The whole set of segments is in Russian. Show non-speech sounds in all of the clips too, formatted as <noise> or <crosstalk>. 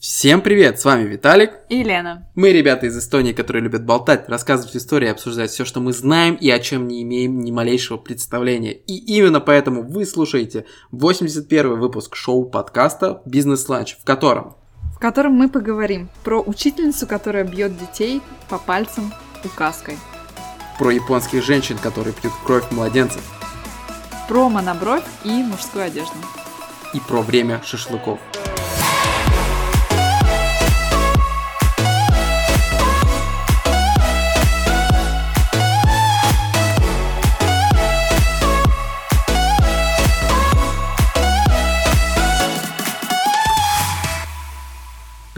Всем привет, с вами Виталик и Лена. Мы ребята из Эстонии, которые любят болтать, рассказывать истории, обсуждать все, что мы знаем и о чем не имеем ни малейшего представления. И именно поэтому вы слушаете 81 выпуск шоу-подкаста «Бизнес-ланч», в котором... В котором мы поговорим про учительницу, которая бьет детей по пальцам указкой. Про японских женщин, которые пьют кровь младенцев. Про монобровь и мужскую одежду. И про время шашлыков.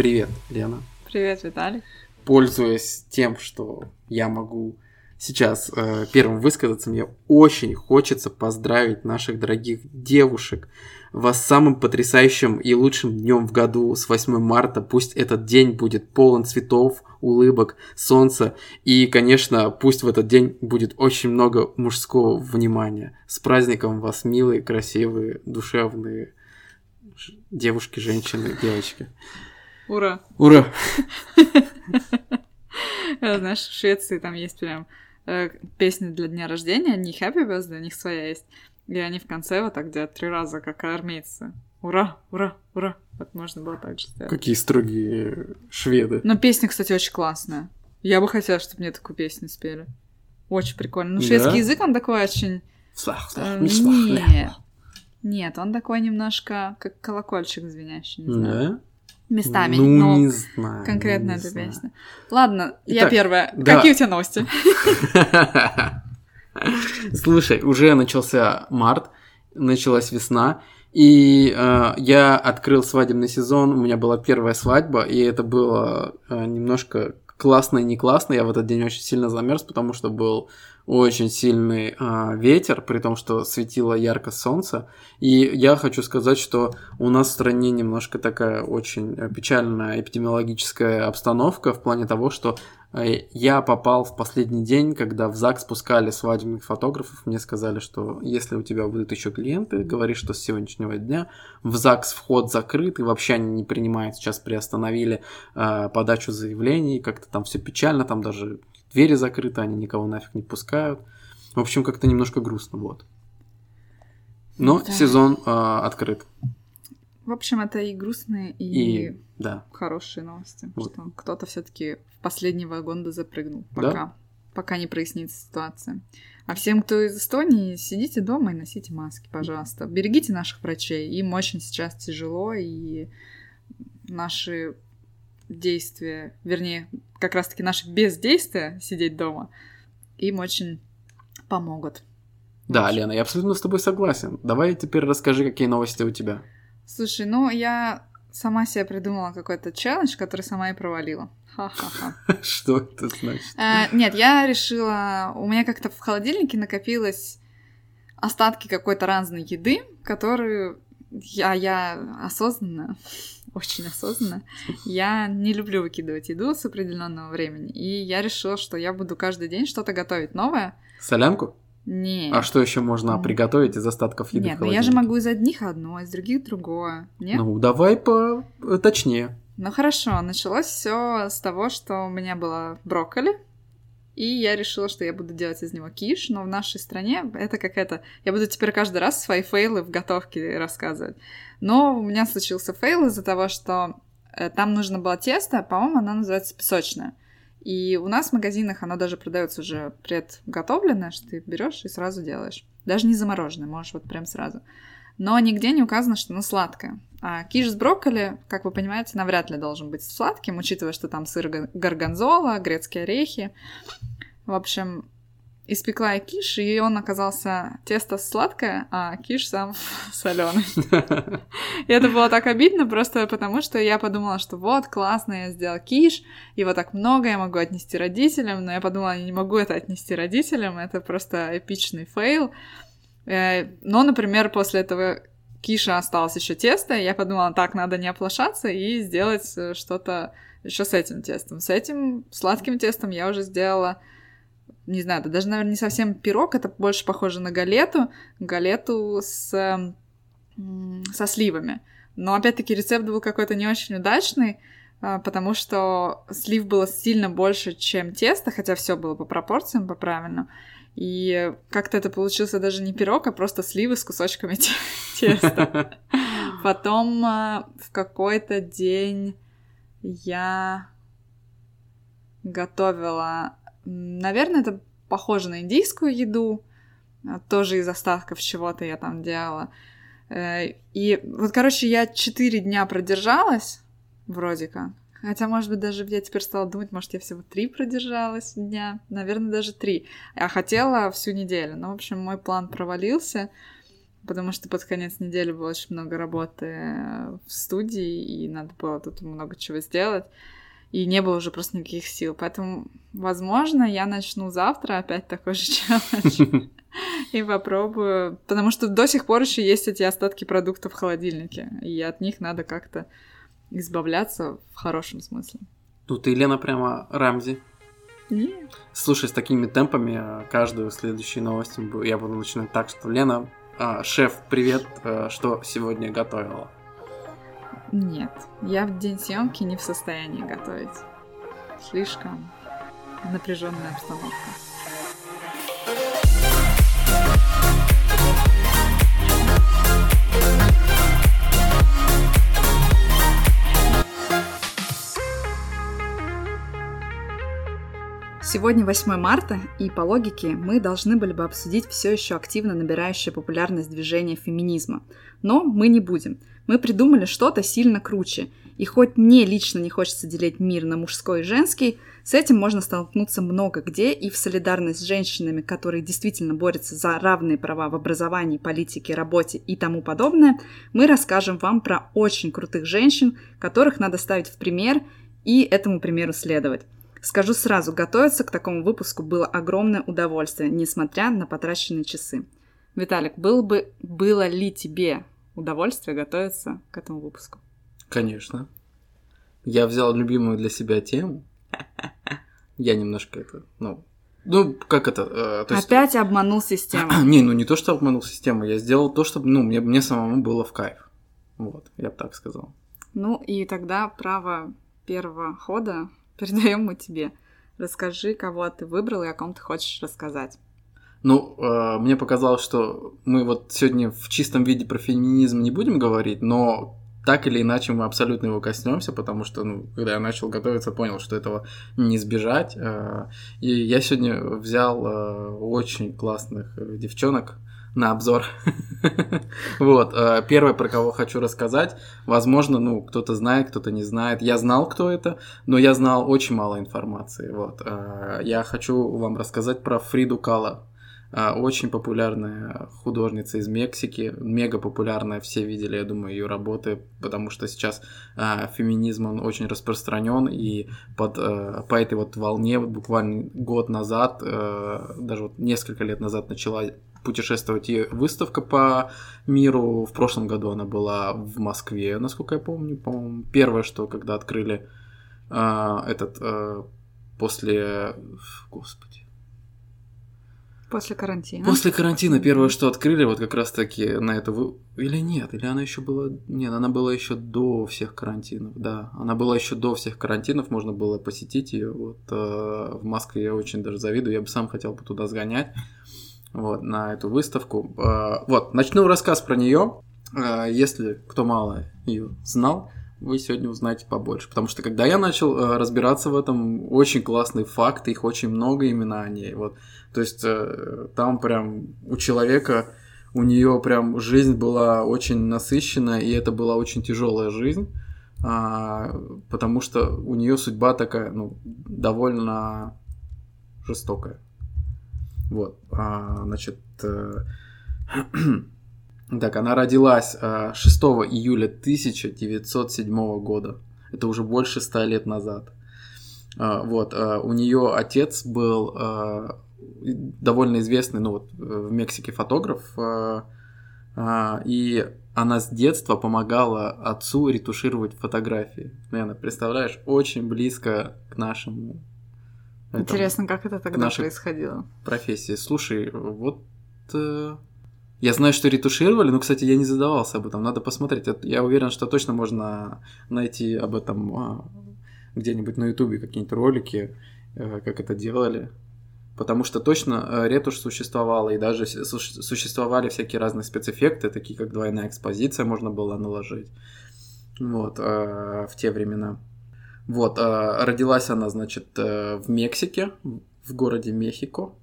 Привет, Лена. Привет, Виталий. Пользуясь тем, что я могу сейчас э, первым высказаться, мне очень хочется поздравить наших дорогих девушек вас самым потрясающим и лучшим днем в году с 8 марта. Пусть этот день будет полон цветов, улыбок, солнца. И, конечно, пусть в этот день будет очень много мужского внимания. С праздником вас, милые, красивые, душевные девушки, женщины, девочки. Ура! Ура! Знаешь, <laughs> в Швеции там есть прям э, песни для дня рождения, не Happy Birthday, у них своя есть. И они в конце вот так делают три раза, как армейцы. Ура, ура, ура. Вот можно было так же сделать. Какие строгие шведы. Но песня, кстати, очень классная. Я бы хотела, чтобы мне такую песню спели. Очень прикольно. Ну, шведский да? язык, он такой очень... Э, нет. Нет, он такой немножко как колокольчик звенящий, не знаю. Да? Местами. Ну, но не знаю. Конкретно эта песня. Ладно, Итак, я первая. Да. Какие у тебя новости? <laughs> Слушай, уже начался март, началась весна, и э, я открыл свадебный сезон, у меня была первая свадьба, и это было э, немножко классно и не классно. Я в этот день очень сильно замерз, потому что был очень сильный а, ветер, при том, что светило ярко солнце. И я хочу сказать, что у нас в стране немножко такая очень печальная эпидемиологическая обстановка в плане того, что э, я попал в последний день, когда в ЗАГС спускали свадебных фотографов. Мне сказали, что если у тебя будут еще клиенты, говори, что с сегодняшнего дня в ЗАГС вход закрыт, и вообще они не принимают. Сейчас приостановили э, подачу заявлений, как-то там все печально, там даже двери закрыты, они никого нафиг не пускают. В общем, как-то немножко грустно, вот. Но да. сезон э, открыт. В общем, это и грустные, и, и да. хорошие новости. Вот. Что кто-то все-таки в последний вагон запрыгнул, пока, да? пока не прояснится ситуация. А всем, кто из Эстонии, сидите дома и носите маски, пожалуйста. Берегите наших врачей. Им очень сейчас тяжело, и наши действия, вернее, как раз-таки наше бездействие, сидеть дома, им очень помогут. Да. Лена, я абсолютно с тобой согласен. Давай теперь расскажи, какие новости у тебя. Слушай, ну я сама себе придумала какой-то челлендж, который сама и провалила. Ха-ха-ха. <laughs> Что это значит? А, нет, я решила... У меня как-то в холодильнике накопилось остатки какой-то разной еды, которую я, я осознанно <laughs> очень осознанно. Я не люблю выкидывать еду с определенного времени. И я решила, что я буду каждый день что-то готовить новое. Солянку? Нет. А что еще можно приготовить из остатков еды? Нет, но ну я же могу из одних одно, из других другое. Нет? Ну, давай по э, точнее. Ну хорошо, началось все с того, что у меня было брокколи, и я решила, что я буду делать из него киш, но в нашей стране это какая-то... Я буду теперь каждый раз свои фейлы в готовке рассказывать. Но у меня случился фейл из-за того, что э, там нужно было тесто, по-моему, оно называется песочное. И у нас в магазинах оно даже продается уже предготовленное, что ты берешь и сразу делаешь. Даже не замороженное, можешь вот прям сразу. Но нигде не указано, что оно сладкое. А киш с брокколи, как вы понимаете, навряд ли должен быть сладким, учитывая, что там сыр горгонзола, грецкие орехи. В общем, испекла я киш, и он оказался тесто сладкое, а киш сам <laughs> соленый. <laughs> И это было так обидно, просто потому что я подумала, что вот, классно, я сделала киш, его так много, я могу отнести родителям, но я подумала, я не могу это отнести родителям, это просто эпичный фейл. Э, но, например, после этого киша осталось еще тесто, и я подумала, так, надо не оплошаться и сделать э, что-то еще с этим тестом. С этим сладким тестом я уже сделала, не знаю, это даже, наверное, не совсем пирог, это больше похоже на галету, галету с, со сливами. Но опять-таки рецепт был какой-то не очень удачный, а, потому что слив было сильно больше, чем тесто, хотя все было по пропорциям, по правильному. И как-то это получился даже не пирог, а просто сливы с кусочками <laughs> теста. Потом а, в какой-то день я готовила, наверное, это похоже на индийскую еду, а, тоже из остатков чего-то я там делала. Э, и вот, короче, я четыре дня продержалась, вроде как. Хотя, может быть, даже я теперь стала думать, может, я всего три продержалась дня. Наверное, даже три. А хотела всю неделю. Ну, в общем, мой план провалился, потому что под конец недели было очень много работы в студии, и надо было тут много чего сделать. И не было уже просто никаких сил. Поэтому, возможно, я начну завтра опять такой же <laughs> челлендж. И попробую. Потому что до сих пор еще есть эти остатки продуктов в холодильнике. И от них надо как-то избавляться в хорошем смысле. Тут ты, Лена, прямо Рамзи. Нет. Слушай, с такими темпами э, каждую следующую новость я буду начинать так, что Лена, а, шеф, привет, э, что сегодня готовила? Нет, я в день съемки не в состоянии готовить. Слишком напряженная обстановка. Сегодня 8 марта, и по логике мы должны были бы обсудить все еще активно набирающее популярность движение феминизма. Но мы не будем. Мы придумали что-то сильно круче. И хоть мне лично не хочется делить мир на мужской и женский, с этим можно столкнуться много где, и в солидарность с женщинами, которые действительно борются за равные права в образовании, политике, работе и тому подобное, мы расскажем вам про очень крутых женщин, которых надо ставить в пример и этому примеру следовать. Скажу сразу, готовиться к такому выпуску было огромное удовольствие, несмотря на потраченные часы. Виталик, был бы, было ли тебе удовольствие готовиться к этому выпуску? Конечно. Я взял любимую для себя тему. <laughs> Я немножко это, ну, ну, как это? Э, есть... Опять обманул систему. <clears throat> не, ну не то, что обманул систему, я сделал то, чтобы, ну, мне, мне самому было в кайф. Вот, я бы так сказал. Ну, и тогда право первого хода <laughs> передаем мы тебе. Расскажи, кого ты выбрал и о ком ты хочешь рассказать. Ну, э, мне показалось, что мы вот сегодня в чистом виде про феминизм не будем говорить, но так или иначе мы абсолютно его коснемся, потому что, ну, когда я начал готовиться, понял, что этого не избежать. Э, и я сегодня взял э, очень классных девчонок, на обзор. <laughs> вот. Э, первое, про кого хочу рассказать, возможно, ну, кто-то знает, кто-то не знает. Я знал, кто это, но я знал очень мало информации. Вот. Э, я хочу вам рассказать про Фриду Кала. Э, очень популярная художница из Мексики, мега популярная, все видели, я думаю, ее работы, потому что сейчас феминизм, он очень распространен, и под, по этой вот волне вот буквально год назад, даже вот несколько лет назад начала путешествовать. И выставка по миру в прошлом году она была в Москве, насколько я помню. По-моему, первое, что когда открыли э, этот э, после... Господи. После карантина. После карантина первое, что открыли, вот как раз таки на эту... Или нет, или она еще была... Нет, она была еще до всех карантинов, да. Она была еще до всех карантинов, можно было посетить ее. Вот э, в Москве я очень даже завидую, я бы сам хотел бы туда сгонять вот, на эту выставку. А, вот, начну рассказ про нее. А, если кто мало ее знал, вы сегодня узнаете побольше. Потому что когда я начал а, разбираться в этом, очень классный факт, их очень много именно о ней. Вот. То есть э, там прям у человека, у нее прям жизнь была очень насыщенная, и это была очень тяжелая жизнь. потому что у нее судьба такая, ну, довольно жестокая. Вот, а, значит, э, <clears throat> <clears throat> так, она родилась 6 а, июля 1907 года. Это уже больше ста лет назад. А, вот, а, у нее отец был довольно известный, ну вот, в Мексике фотограф, и она с детства помогала отцу ретушировать фотографии. Наверное, представляешь, очень близко к нашему Интересно, как это тогда происходило? Профессии. Слушай, вот э, Я знаю, что ретушировали, но, кстати, я не задавался об этом. Надо посмотреть. Я уверен, что точно можно найти об этом а, где-нибудь на Ютубе какие-нибудь ролики, э, как это делали. Потому что точно э, ретушь существовала, и даже существовали всякие разные спецэффекты, такие как двойная экспозиция можно было наложить. Вот, э, в те времена. Вот, родилась она, значит, в Мексике, в городе Мехико.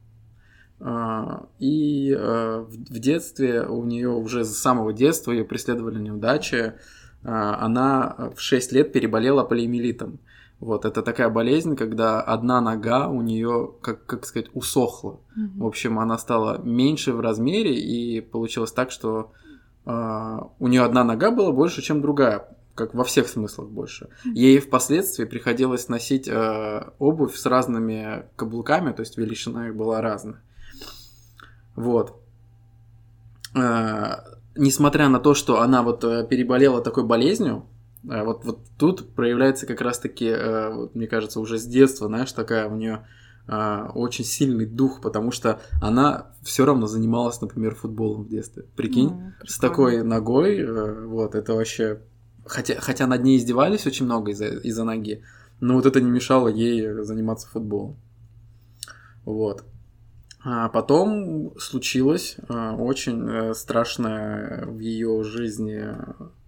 А, и э, в детстве у нее уже с самого детства ее преследовали неудачи. А, она в 6 лет переболела полиомиелитом. Вот, это такая болезнь, когда одна нога у нее, как, как сказать, усохла. Mm-hmm. В общем, она стала меньше в размере, и получилось так, что э, у нее одна нога была больше, чем другая, как во всех смыслах больше. Ей впоследствии приходилось носить э, обувь с разными каблуками, то есть величина их была разная. Вот. А, несмотря на то, что она вот э, переболела такой болезнью, э, вот, вот тут проявляется как раз-таки, вот, мне кажется, уже с детства, знаешь, такая у нее очень сильный дух, потому что она все равно занималась, например, футболом в детстве. Прикинь, ну, с такой ногой, вот, это вообще... Хотя, хотя над ней издевались очень много из-за из ноги, но вот это не мешало ей заниматься футболом. Вот. А потом случилась а, очень э, страшная в ее жизни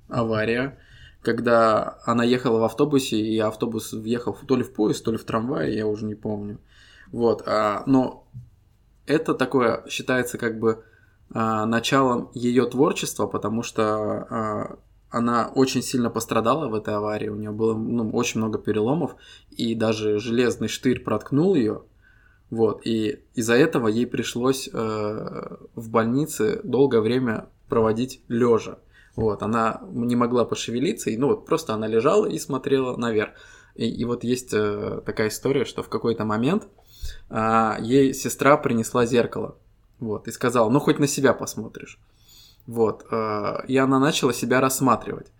авария, когда она ехала в автобусе, и автобус въехал то ли в поезд, то ли в трамвай, я уже не помню. Вот, а, но это такое считается как бы началом ее творчества, потому что она очень сильно пострадала в этой аварии, у нее было ну, очень много переломов, и даже железный штырь проткнул ее, вот, и из-за этого ей пришлось э, в больнице долгое время проводить лежа. Вот, она не могла пошевелиться, и ну вот просто она лежала и смотрела наверх. И, и вот есть э, такая история, что в какой-то момент э, ей сестра принесла зеркало, вот, и сказала, ну хоть на себя посмотришь. Вот, э, и она начала себя рассматривать.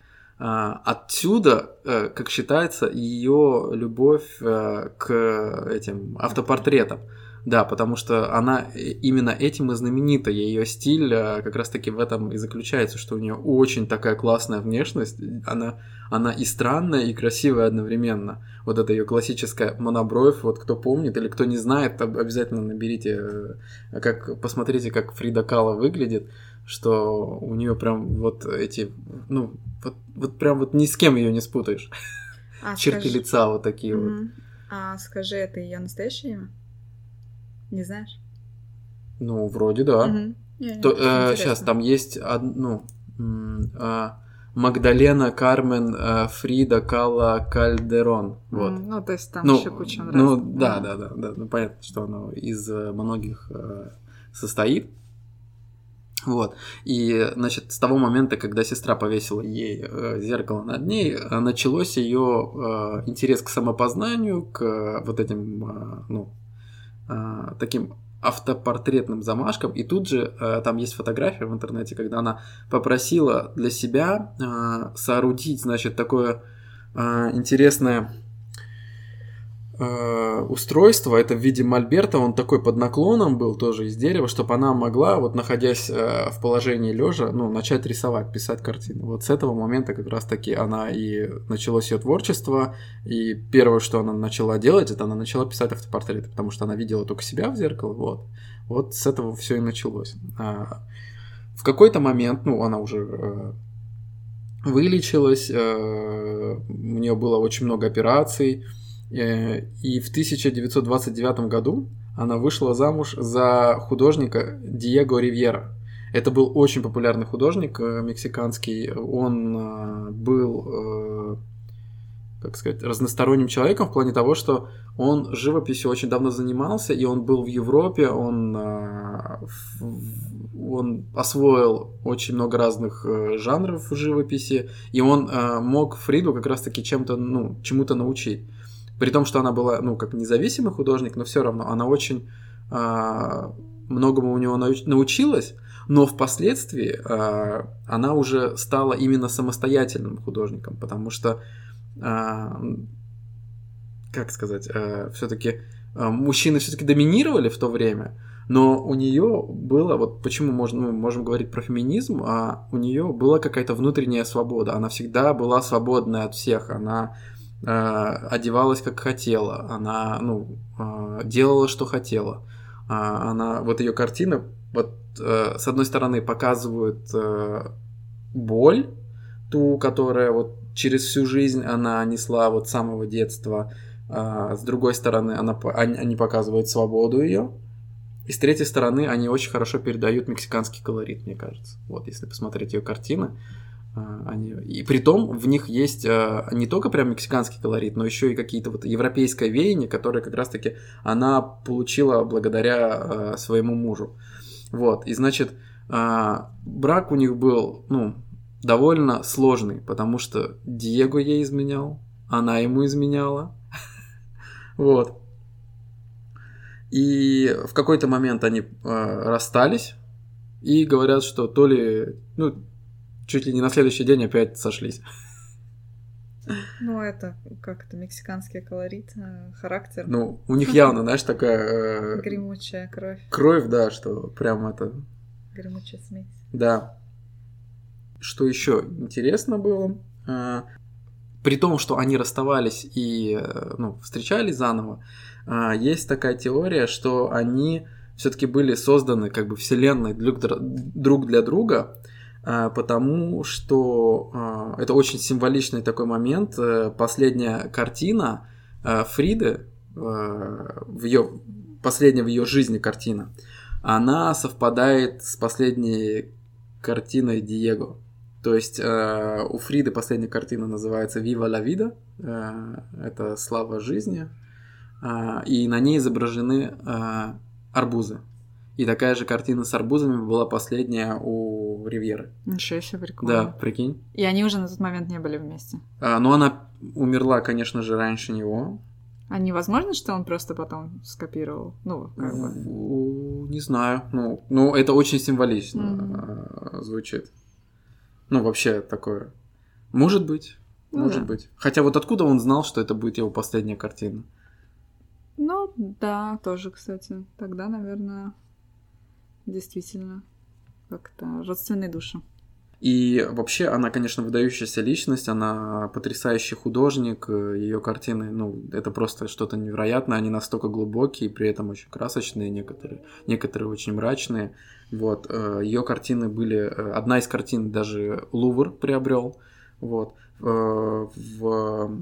А, отсюда, э, как считается, ее любовь э, к этим автопортретам. Да, потому что она именно этим и знаменита. Ее стиль э, как раз-таки в этом и заключается, что у нее очень такая классная внешность. Она, она и странная, и красивая одновременно. Вот это ее классическая монобровь. Вот кто помнит или кто не знает, обязательно наберите, как, посмотрите, как Фрида Кала выглядит что у нее прям вот эти, ну, вот, вот прям вот ни с кем ее не спутаешь. А, <laughs> Черты скажи... лица вот такие mm-hmm. вот. А скажи, это ее настоящее имя? Не знаешь? Ну, вроде да. Mm-hmm. То, э, сейчас, там есть одно, ну, э, Магдалена, Кармен, э, Фрида, Кала, Кальдерон. Вот. Mm, ну, то есть там ну, еще куча Ну, да, да, да, да. Ну, понятно, что оно из э, многих э, состоит. Вот. И, значит, с того момента, когда сестра повесила ей э, зеркало над ней, э, началось ее э, интерес к самопознанию, к э, вот этим, э, ну, э, таким автопортретным замашкам. И тут же э, там есть фотография в интернете, когда она попросила для себя э, соорудить, значит, такое э, интересное Э, устройство, это в виде мольберта, он такой под наклоном был тоже из дерева, чтобы она могла, вот находясь э, в положении лежа, ну, начать рисовать, писать картины. Вот с этого момента как раз таки она и началось ее творчество, и первое, что она начала делать, это она начала писать автопортреты, потому что она видела только себя в зеркало, вот. Вот с этого все и началось. А, в какой-то момент, ну, она уже э, вылечилась, у нее было очень много операций, Э, и в 1929 году она вышла замуж за художника Диего Ривьера. Это был очень популярный художник э, мексиканский. Он э, был, как сказать, разносторонним человеком в плане того, что он живописью очень давно занимался, и он был в Европе, он, он освоил очень много разных жанров живописи, и он мог Фриду как раз-таки чем-то, ну, чему-то научить. При том, что она была, ну, как независимый художник, но все равно она очень а, многому у него науч- научилась, но впоследствии а, она уже стала именно самостоятельным художником, потому что, а, как сказать, а, все-таки а, мужчины все-таки доминировали в то время, Но у нее было, вот почему можно, мы можем говорить про феминизм, а у нее была какая-то внутренняя свобода. Она всегда была свободная от всех. Она одевалась как хотела, она ну, э, делала, что хотела. А она, вот ее картина, вот э, с одной стороны показывают э, боль, ту, которая вот через всю жизнь она несла вот с самого детства. А с другой стороны, она, они показывают свободу ее. И с третьей стороны, они очень хорошо передают мексиканский колорит, мне кажется. Вот, если посмотреть ее картины, они... И при том в них есть а, не только прям мексиканский колорит, но еще и какие-то вот европейское веяние, которое как раз-таки она получила благодаря а, своему мужу. Вот, и значит, брак у них был, ну, довольно сложный, потому что Диего ей изменял, она ему изменяла. <laughs> Вот. И в какой-то момент они э, расстались и говорят, что то ли, ну, чуть ли не на следующий день опять сошлись. Ну, это как это мексиканский колорит, характер. Ну, у них явно, знаешь, такая... Э, Гремучая кровь. Кровь, да, что прям это... Гремучая смесь. Да. Что еще интересно было, э, при том, что они расставались и э, ну, встречались заново, э, есть такая теория, что они все-таки были созданы как бы вселенной друг для друга, потому что это очень символичный такой момент. Последняя картина Фриды, в ее, последняя в ее жизни картина, она совпадает с последней картиной Диего. То есть э, у Фриды последняя картина называется «Viva la vida», э, это «Слава жизни», э, и на ней изображены э, арбузы. И такая же картина с арбузами была последняя у Ривьеры. Ничего себе, прикольно. Да, прикинь. И они уже на тот момент не были вместе. А, но она умерла, конечно же, раньше него. А невозможно, что он просто потом скопировал? Ну, как бы. Не знаю. Ну, ну это очень символично mm-hmm. звучит. Ну, вообще такое. Может быть. Ну, может да. быть. Хотя вот откуда он знал, что это будет его последняя картина? Ну, да, тоже, кстати. Тогда, наверное, действительно как-то родственные души. И вообще она, конечно, выдающаяся личность, она потрясающий художник, ее картины, ну, это просто что-то невероятное, они настолько глубокие, при этом очень красочные некоторые, некоторые очень мрачные. Вот, э, ее картины были, э, одна из картин даже Лувр приобрел, вот, э, в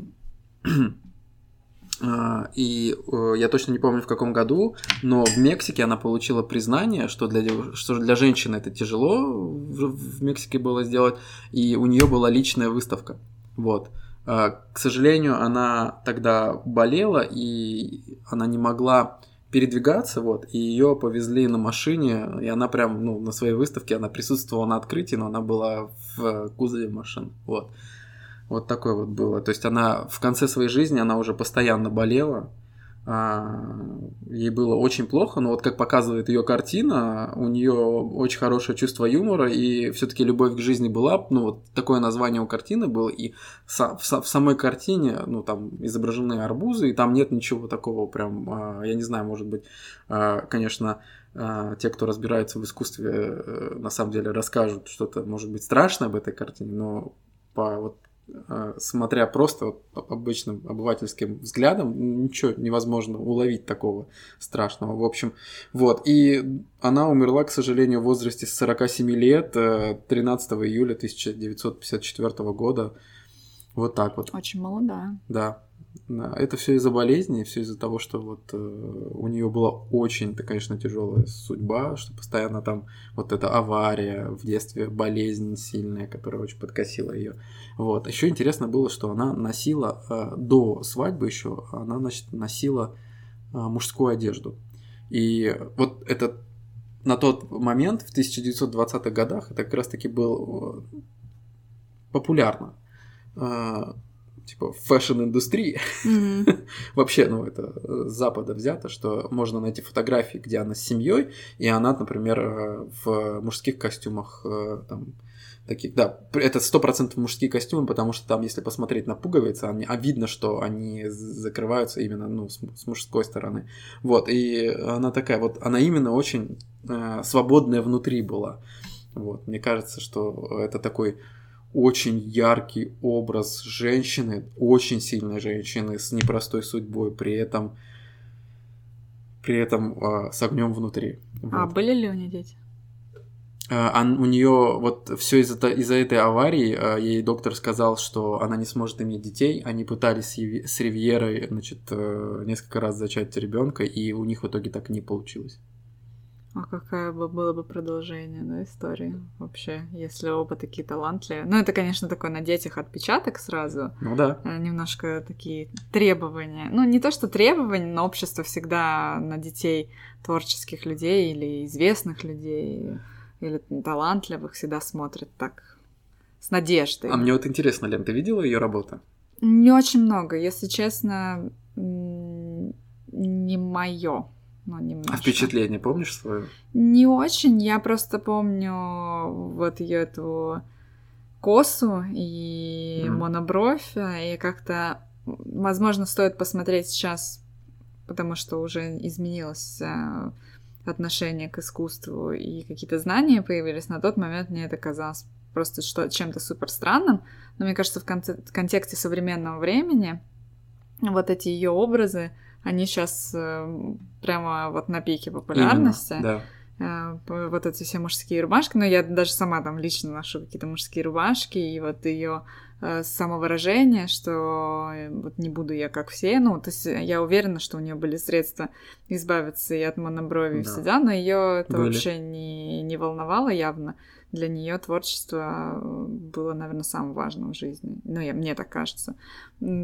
и э, я точно не помню в каком году, но в Мексике она получила признание, что для, что для женщины это тяжело в, Мексике было сделать, и у нее была личная выставка. Вот. А, к сожалению, она тогда болела, и она не могла передвигаться, вот, и ее повезли на машине, и она прям, ну, на своей выставке, она присутствовала на открытии, но она была в кузове машин, вот. Вот такое вот было. То есть она в конце своей жизни, она уже постоянно болела. А, ей было очень плохо, но вот как показывает ее картина, у нее очень хорошее чувство юмора, и все-таки любовь к жизни была, ну вот такое название у картины было, и в, самой картине, ну там изображены арбузы, и там нет ничего такого прям, а, я не знаю, может быть, а, конечно, те, кто разбирается в искусстве, э, на самом деле расскажут что-то, может быть, страшное об этой картине, но по вот смотря просто вот обычным обывательским взглядом, ничего невозможно уловить такого страшного. В общем, вот. И она умерла, к сожалению, в возрасте 47 лет, 13 э, июля 1954 года. Вот так вот. Очень молодая. Да. Это все из-за болезни, все из-за того, что вот э, у нее была очень, -то, конечно, тяжелая судьба, что постоянно там вот эта авария в детстве, болезнь сильная, которая очень подкосила ее. Вот. Еще интересно было, что она носила э, до свадьбы еще, она значит, носила э, мужскую одежду. И вот этот на тот момент, в 1920-х годах, это как раз-таки был э, популярно. Э, типа фэшн-индустрии. Mm-hmm. <laughs> Вообще, ну, это с Запада взято, что можно найти фотографии, где она с семьей, и она, например, э, в мужских костюмах, э, там, таких, да, это сто процентов мужские костюмы, потому что там, если посмотреть на пуговицы, они, а видно, что они закрываются именно, ну, с, с мужской стороны. Вот, и она такая вот, она именно очень э, свободная внутри была. Вот, мне кажется, что это такой очень яркий образ женщины, очень сильной женщины с непростой судьбой, при этом при этом э, с огнем внутри. А вот. были ли у нее дети? А, у нее вот все из-за из этой аварии а, ей доктор сказал, что она не сможет иметь детей. Они пытались с Ривьерой, значит, э, несколько раз зачать ребенка, и у них в итоге так и не получилось. А какое бы было бы продолжение, да, истории вообще, если оба такие талантливые? Ну, это, конечно, такой на детях отпечаток сразу. Ну да. Э, немножко такие требования. Ну, не то, что требования, но общество всегда на детей творческих людей или известных людей или талантливых всегда смотрит так с надеждой. А мне вот интересно, Лен, ты видела ее работу? Не очень много, если честно, не мое. Но немножко. А впечатление помнишь свое? Не очень. Я просто помню вот ее эту косу и mm. монобровь, и как-то, возможно, стоит посмотреть сейчас, потому что уже изменилось э, отношение к искусству и какие-то знания появились, на тот момент мне это казалось просто что, чем-то супер странным. Но мне кажется, в кон- контексте современного времени вот эти ее образы, они сейчас э, прямо вот на пике популярности. Именно, да. Э, вот эти все мужские рубашки, но я даже сама там лично ношу какие-то мужские рубашки, и вот ее Э, самовыражение, что э, вот не буду я как все. Ну, то есть я уверена, что у нее были средства избавиться и от моноброви, да. и все дела, но ее это были. вообще не, не волновало явно. Для нее творчество было, наверное, самым важным в жизни. Ну, я, мне так кажется.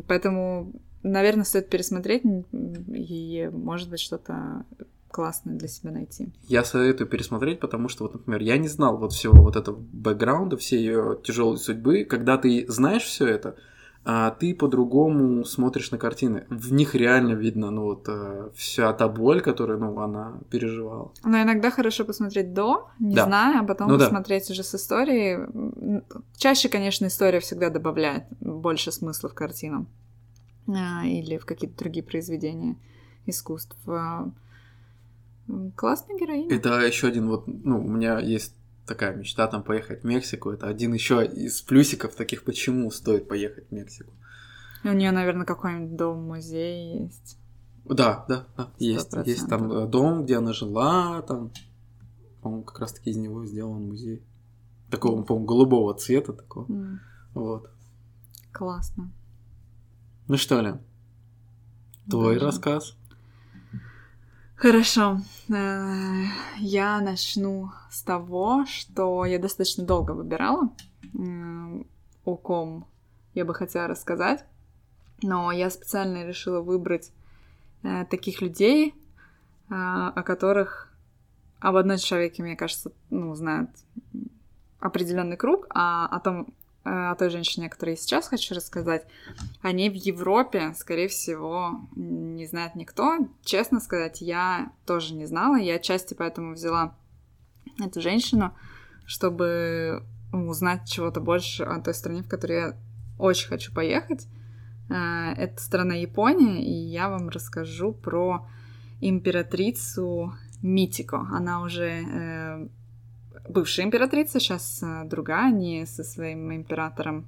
Поэтому, наверное, стоит пересмотреть и, может быть, что-то классное для себя найти. Я советую пересмотреть, потому что, вот, например, я не знал вот всего вот этого бэкграунда, всей ее тяжелой судьбы. Когда ты знаешь все это, а ты по-другому смотришь на картины. В них реально видно, ну вот э, вся та боль, которую, ну, она переживала. Но иногда хорошо посмотреть до, не да. зная, а потом ну, посмотреть да. уже с историей. Чаще, конечно, история всегда добавляет больше смысла в картинам а, или в какие-то другие произведения искусств. Классная героиня. Это еще один вот, ну, у меня есть такая мечта там поехать в Мексику. Это один еще из плюсиков таких, почему стоит поехать в Мексику. У нее, наверное, какой-нибудь дом-музей есть. Да, да, да, есть. Есть там э, дом, где она жила, там, по-моему, как раз-таки из него сделан музей. Такого, по-моему, голубого цвета такого. Mm. Вот. Классно. Ну что, Лен, твой Даже. рассказ? Хорошо. Э, я начну с того, что я достаточно долго выбирала, о ком я бы хотела рассказать. Но я специально решила выбрать э, таких людей, э, о которых об одном человеке, мне кажется, ну, знают определенный круг, а о том, Э, о той женщине, о которой я сейчас хочу рассказать, о ней в Европе, скорее всего, не знает никто. Честно сказать, я тоже не знала. Я отчасти поэтому взяла эту женщину, чтобы узнать чего-то больше о той стране, в которую я очень хочу поехать. Э, это страна Япония, и я вам расскажу про императрицу Митико. Она уже э, бывшая императрица, сейчас э, другая, не со своим императором.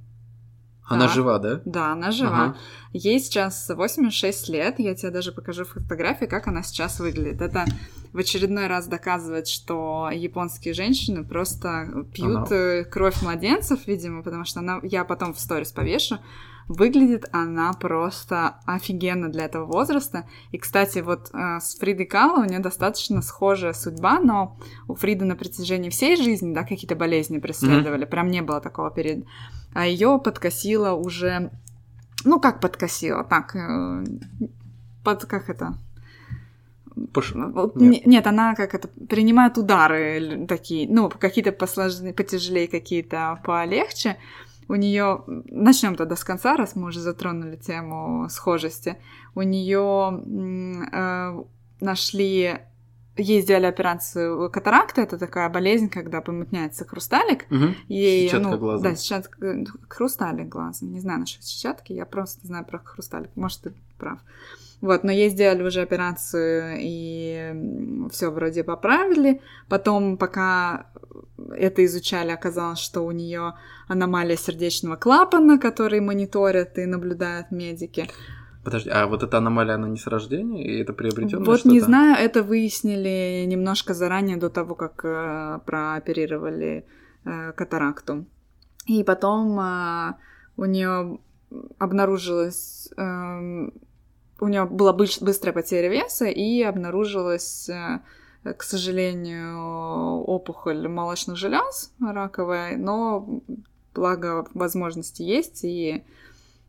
Она да. жива, да? Да, она жива. Ага. Ей сейчас 86 лет. Я тебе даже покажу фотографии, как она сейчас выглядит. Это в очередной раз доказывает, что японские женщины просто пьют она... Э, кровь младенцев, видимо, потому что она... я потом в сторис повешу. Выглядит она просто офигенно для этого возраста. И, кстати, вот э, с Фридой Кало у нее достаточно схожая судьба, но у Фриды на протяжении всей жизни, да, какие-то болезни преследовали. Mm-hmm. Прям не было такого перед... А ее подкосила уже... Ну, как подкосила? Так, э, под... как это? Пош... Нет. Нет, она как это принимает удары такие, ну, какие-то посложнее, потяжелее, какие-то полегче у нее, начнем тогда с конца, раз мы уже затронули тему схожести, у нее э, нашли ей сделали операцию катаракта, это такая болезнь, когда помутняется хрусталик. Угу. Ей, Сетчатка ну, глаза. Да, сетчатка, э, хрусталик глаза. Не знаю насчет сетчатки, я просто знаю про хрусталик. Может, ты прав. Вот, но ей сделали уже операцию, и все вроде поправили. Потом, пока это изучали, оказалось, что у нее аномалия сердечного клапана, который мониторят и наблюдают медики. Подожди, а вот эта аномалия, она не с рождения? И это приобретенное Вот что-то? не знаю, это выяснили немножко заранее до того, как э, прооперировали э, катаракту. И потом э, у нее обнаружилось, э, у нее была быстрая потеря веса и обнаружилась, э, к сожалению, опухоль молочных желез раковая, но благо возможности есть и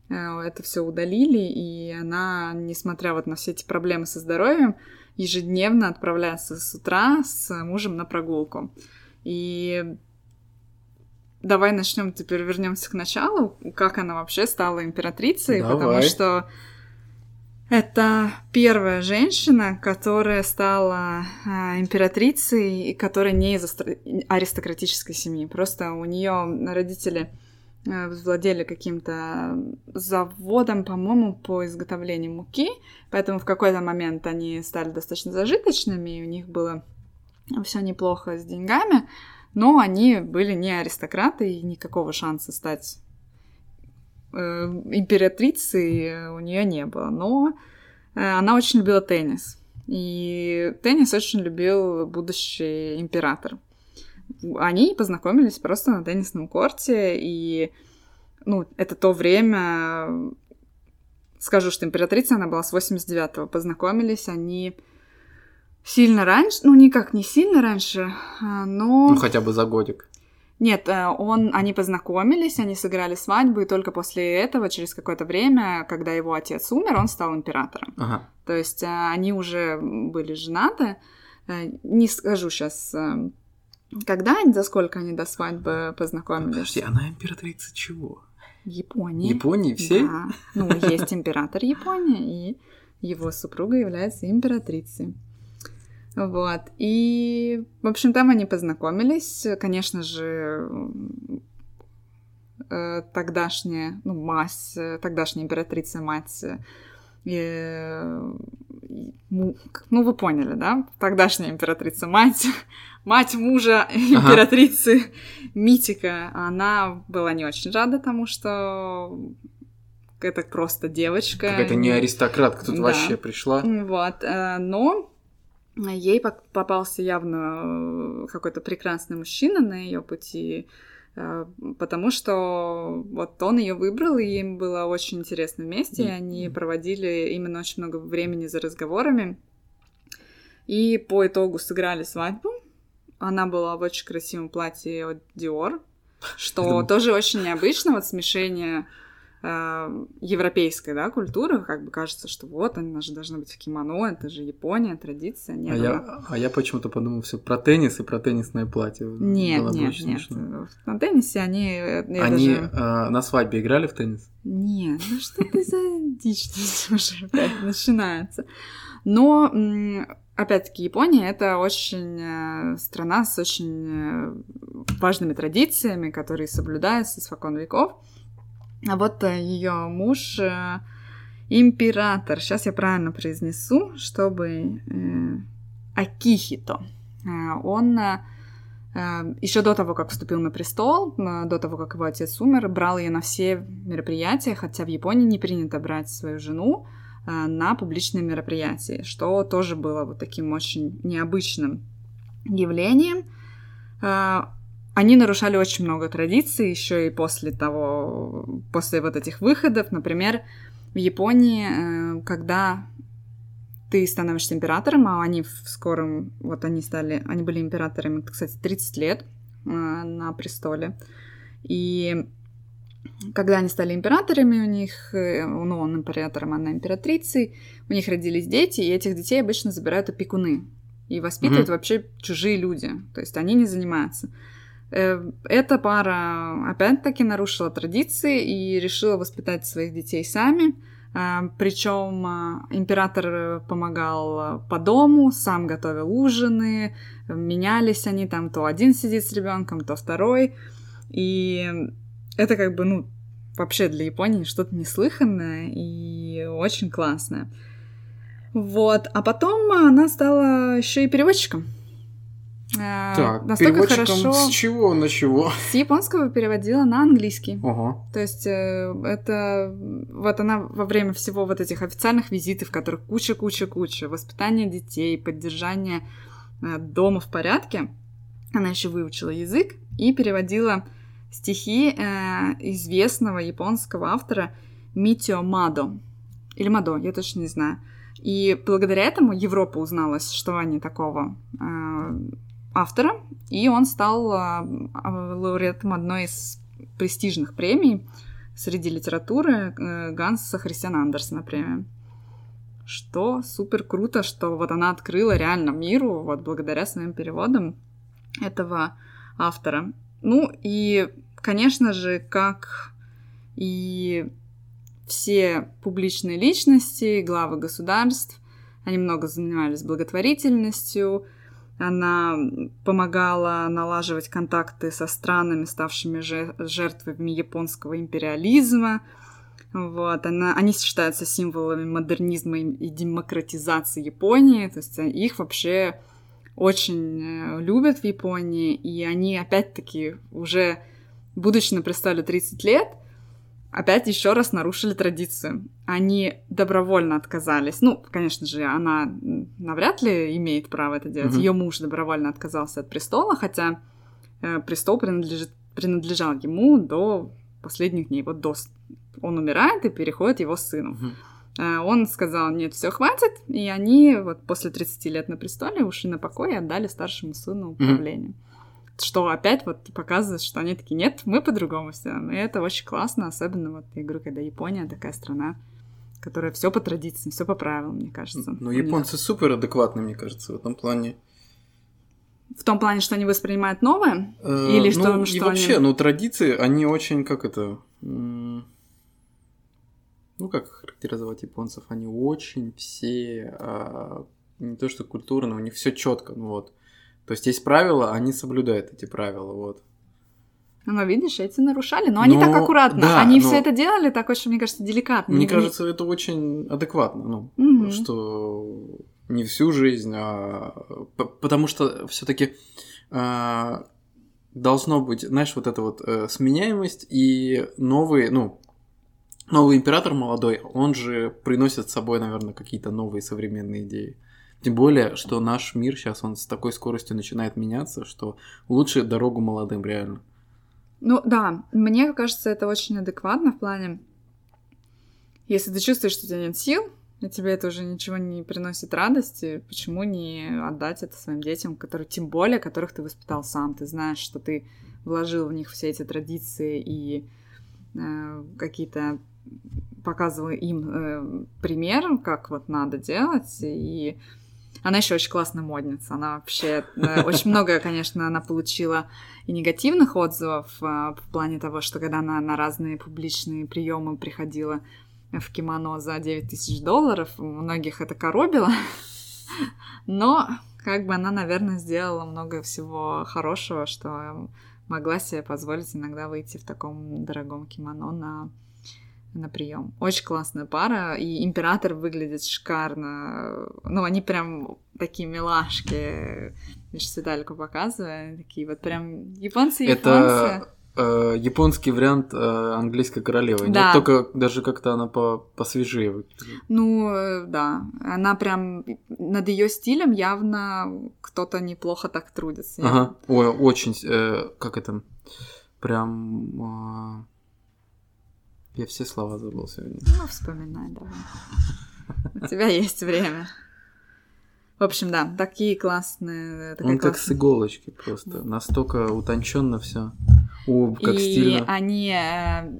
э, это все удалили, и она, несмотря вот на все эти проблемы со здоровьем, ежедневно отправляется с утра с мужем на прогулку. И давай начнем теперь вернемся к началу, как она вообще стала императрицей, потому Давай. что это первая женщина, которая стала а, императрицей, и которая не из аристократической семьи. Просто у нее родители э, владели каким-то заводом, по-моему, по изготовлению муки, поэтому в какой-то момент они стали достаточно зажиточными, и у них было все неплохо с деньгами, но они были не аристократы, и никакого шанса стать э, императрицей у нее не было. Но э, она очень любила теннис. И теннис очень любил будущий император. Они познакомились просто на теннисном корте, и ну, это то время, скажу, что императрица, она была с 89-го, познакомились они сильно раньше, ну, никак не сильно раньше, а, но... Ну, хотя бы за годик. Нет, э, он, они познакомились, они сыграли свадьбу, и только после этого, через какое-то время, когда его отец умер, он стал императором. Ага. То есть э, они уже были женаты. Э, Не скажу сейчас, когда они, за сколько они до свадьбы познакомились. Подожди, она императрица чего? Японии. Японии всей? Да. Ну, есть император Японии, и его супруга является императрицей. Вот. И, в общем, там они познакомились. Конечно же, э, тогдашняя, ну, мать, тогдашняя императрица, мать, э, и, ну, вы поняли, да? Тогдашняя императрица, мать, <laughs> мать мужа императрицы Митика, она была не очень рада тому, что это просто девочка. Какая-то не аристократка тут Да. вообще пришла. Вот, э, но ей попался явно э, какой-то прекрасный мужчина на ее пути, э, потому что вот он ее выбрал, и им было очень интересно вместе, и они проводили именно очень много времени за разговорами. И по итогу сыграли свадьбу. Она была в очень красивом платье от Dior, <laughs> что тоже очень необычно, вот смешение э, европейской, да, культуры, как бы кажется, что вот, она же должна быть в кимоно, это же Япония, традиция. Нет, А она- я, а я почему-то подумал все про теннис и про теннисное платье. Нет, Было бы нет, нет. смешно. На теннисе они... э, Они даже- э, на свадьбе играли в теннис? Нет, ну что ты за дичь уже опять начинается. Но, опять-таки, Япония — это очень э, страна с очень э, важными традициями, которые соблюдаются испокон веков. А вот ее муж э, император. Сейчас я правильно произнесу, чтобы... э, Акихито. Э, Он еще до того, как вступил на престол, э, до того, как его отец умер, брал ее на все мероприятия, хотя в Японии не принято брать свою жену э, на публичные мероприятия, что тоже было вот таким очень необычным явлением. Они нарушали очень много традиций еще и после того, после вот этих выходов. Например, в Японии, э, когда ты становишься императором, а они в скором, вот они стали, они были императорами, кстати, 30 лет э, на престоле. И когда они стали императорами, у них, э, ну, он императором, она императрицей, у них родились дети, и этих детей обычно забирают опекуны. И воспитывают Мгм. вообще чужие люди. То есть они не занимаются. Э, Эта пара опять-таки нарушила традиции и решила воспитать своих детей сами. Причем император помогал по дому, сам готовил ужины, менялись они там, то один сидит с ребенком, то второй. И это как бы, ну, вообще для Японии что-то неслыханное и очень классное. Вот, а потом она стала еще и переводчиком. А, так, Настолько хорошо... с чего на чего? С японского переводила на английский. Ого. То есть э, это... Вот она во время всего вот этих официальных визитов, которых куча-куча-куча, воспитание детей, поддержание э, дома в порядке, она еще выучила язык и переводила стихи э, известного японского автора Митио Мадо. Или Мадо, я точно не знаю. И благодаря этому Европа узнала о существовании такого э, автора, и он стал э, лауреатом одной из престижных премий среди литературы э, Ганса Христиана Андерсона премия. Что супер круто, что вот она открыла реально миру вот благодаря своим переводам этого автора. Ну и, конечно же, как и все публичные личности, главы государств, они много занимались благотворительностью, она помогала налаживать контакты со странами, ставшими жертвами японского империализма. Вот, она, они считаются символами модернизма и демократизации Японии, то есть их вообще очень э, любят в Японии, и они опять-таки уже, будучи на престоле 30 лет, опять еще раз нарушили традицию. Они добровольно отказались. Ну, конечно же, она навряд ли имеет право это делать. Mm-hmm. Ее муж добровольно отказался от престола, хотя э, престол принадлежит, принадлежал ему до последних дней. Вот до он умирает и переходит его сыну. Mm-hmm. Он сказал, нет, все хватит, и они вот после 30 лет на престоле ушли на покой и отдали старшему сыну управление. Mm-hmm. Что опять вот показывает, что они такие, нет, мы по-другому все. И это очень классно, особенно вот я говорю, когда Япония такая страна, которая все по традициям, все по правилам, мне кажется. Ну, японцы супер адекватны, мне кажется, в этом плане. В том плане, что они воспринимают новое? Э, Или что, ну, что и вообще, они... ну, традиции, они очень, как это ну как характеризовать японцев, они очень все, а, не то что культурно, у них все четко, ну вот. То есть есть правила, они соблюдают эти правила, вот. Ну, видишь, эти нарушали, но они но, так аккуратно. Да, они но... все это делали так очень, мне кажется, деликатно. Мне не... кажется, это очень адекватно, ну, угу. что не всю жизнь, а потому что все-таки а... должно быть, знаешь, вот эта вот э, сменяемость и новые, ну, новый император молодой, он же приносит с собой, наверное, какие-то новые современные идеи. Тем более, что наш мир сейчас, он с такой скоростью начинает меняться, что лучше дорогу молодым, реально. Ну да, мне кажется, это очень адекватно в плане, если ты чувствуешь, что у тебя нет сил, и тебе это уже ничего не приносит радости, почему не отдать это своим детям, которые, тем более, которых ты воспитал сам, ты знаешь, что ты вложил в них все эти традиции и э, какие-то показывала им э, пример, как вот надо делать, и она еще очень классная модница. Она вообще э, очень много, конечно, она получила и негативных отзывов э, в плане того, что когда она на разные публичные приемы приходила в кимоно за 9 тысяч долларов, многих это коробило. Но как бы она, наверное, сделала много всего хорошего, что могла себе позволить иногда выйти в таком дорогом кимоно на на прием. Очень классная пара, и император выглядит шикарно. Ну, они прям такие милашки. Я сейчас Виталику показываю. Такие вот прям японцы-японцы. Это э, японский вариант э, английской королевы. Да. Нет, только даже как-то она по посвежее выглядит. Ну, да. Она прям над ее стилем явно кто-то неплохо так трудится. Ага. Ой, очень. Э, как это? Прям. Э я все слова забыл сегодня. Ну, вспоминай давай. У тебя есть время. В общем, да, такие классные. Он как с иголочки просто. Настолько утонченно все. О, как и стильно. Они, э,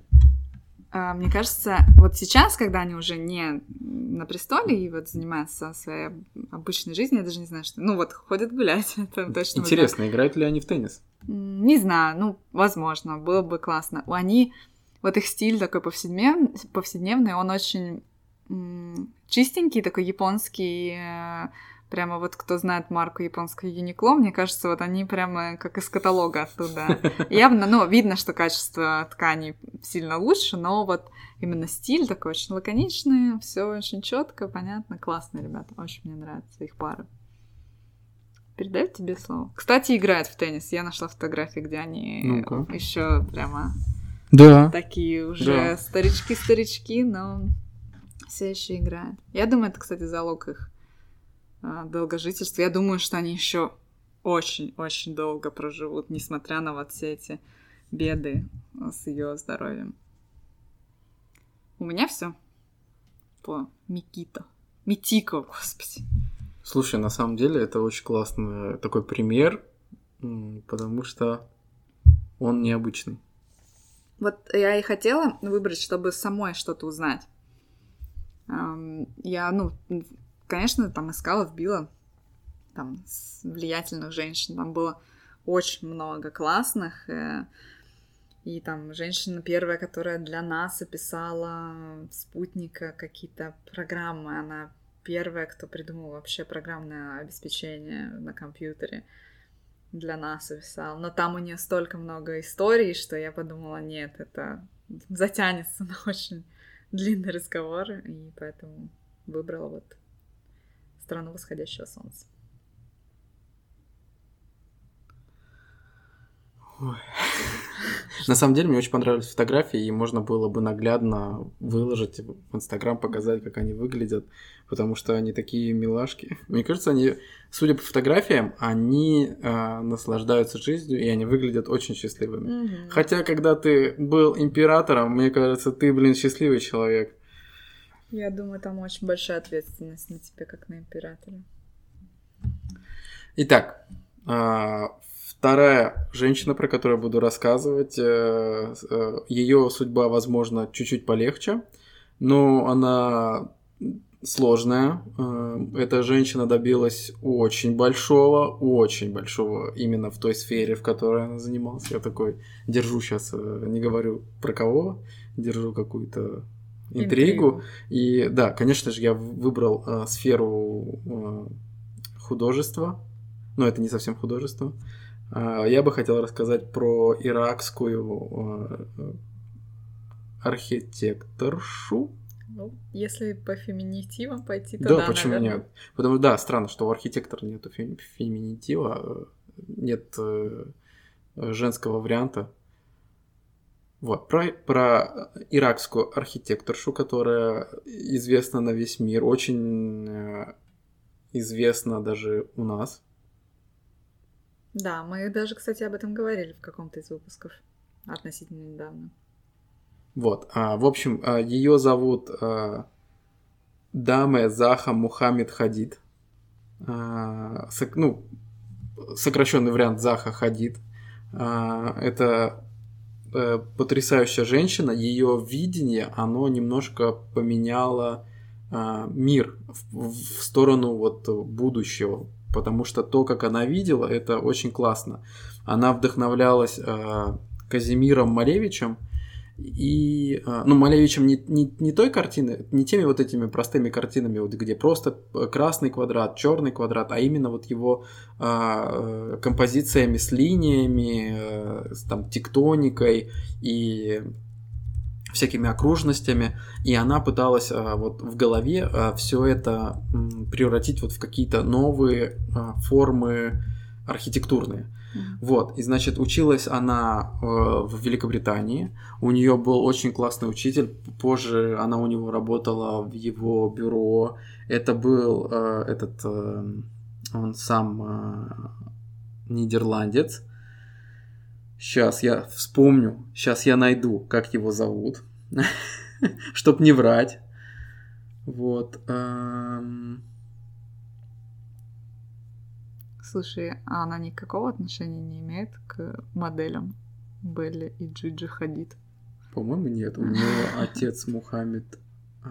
э, мне кажется, вот сейчас, когда они уже не на престоле и вот занимаются своей обычной жизнью, я даже не знаю, что. Ну вот ходят гулять. <laughs> Это точно. Интересно, играют ли они в теннис? Не знаю, ну, возможно, было бы классно. Они вот их стиль такой повседневный, повседневный он очень чистенький, такой японский, э, прямо вот кто знает марку японского Юникло, мне кажется, вот они прямо как из каталога оттуда. <laughs> Явно, ну, видно, что качество ткани сильно лучше, но вот именно стиль такой очень лаконичный, все очень четко, понятно, классные ребята, очень мне нравятся их пары. Передаю тебе слово. Кстати, играет в теннис. Я нашла фотографии, где они ну еще прямо да. такие уже старички-старички, но все еще играют. Я думаю, это, кстати, залог их а, долгожительства. Я думаю, что они еще очень-очень долго проживут, несмотря на вот все эти беды с ее здоровьем. У меня все по Микито. Митико, господи. Слушай, на самом деле это очень классный такой пример, потому что он необычный. Вот я и хотела выбрать, чтобы самой что-то узнать. Я, ну, конечно, там искала, вбила там влиятельных женщин. Там было очень много классных. Э, и там женщина первая, которая для нас описала спутника какие-то программы, она первая, кто придумал вообще программное обеспечение на компьютере для нас описал. Но там у нее столько много историй, что я подумала, нет, это затянется <laughs> на очень длинный разговор, и поэтому выбрала вот страну восходящего солнца. На самом деле, мне очень понравились фотографии, и можно было бы наглядно выложить в Инстаграм, показать, как они выглядят, потому что они такие милашки. Мне кажется, они, судя по фотографиям, они э, наслаждаются жизнью, и они выглядят очень счастливыми. Mm-hmm. Хотя, когда ты был императором, мне кажется, ты, блин, счастливый человек. Я думаю, там очень большая ответственность на тебе, как на императора. Итак, а, Вторая женщина, про которую я буду рассказывать, э, э, ее судьба, возможно, чуть-чуть полегче, но она сложная. Э, эта женщина добилась очень большого, очень большого именно в той сфере, в которой она занималась. Я такой держу сейчас, не говорю про кого, держу какую-то интригу. интригу. И да, конечно же, я выбрал э, сферу э, художества, но это не совсем художество. А, я бы хотел рассказать про иракскую а, архитекторшу. Ну, если по феминитивам пойти, то да, да почему наверное. нет? Потому что да, странно, что у архитектора нет феминитива, нет э, женского варианта. Вот, про, про иракскую архитекторшу, которая известна на весь мир, очень э, известна даже у нас. Да, мы даже, кстати, об этом говорили в каком-то из выпусков относительно недавно. Вот, а, в общем, а, ее зовут а, Даме Заха Мухаммед Хадид. А, сок, ну, сокращенный вариант Заха Хадид. А, это а, потрясающая женщина. Ее видение, оно немножко поменяло а, мир в, в сторону вот будущего потому что то, как она видела, это очень классно. Она вдохновлялась э, Казимиром Малевичем, и, э, ну, Малевичем не, не, не той картины, не теми вот этими простыми картинами, вот где просто красный квадрат, черный квадрат, а именно вот его э, э композициями с линиями, э, с там тектоникой и всякими окружностями, и она пыталась а, вот в голове а, все это превратить вот в какие-то новые а, формы архитектурные. Mm-hmm. Вот, и значит, училась она э, в Великобритании. У нее был очень классный учитель. Позже она у него работала в его бюро. Это был э, этот, э, он сам э, нидерландец. Сейчас я вспомню, сейчас я найду, как его зовут, <laughs> чтоб не врать. Вот. Слушай, а она никакого отношения не имеет к моделям Белли и Джиджи Хадид? По-моему, нет. У нее <laughs> отец Мухаммед, а,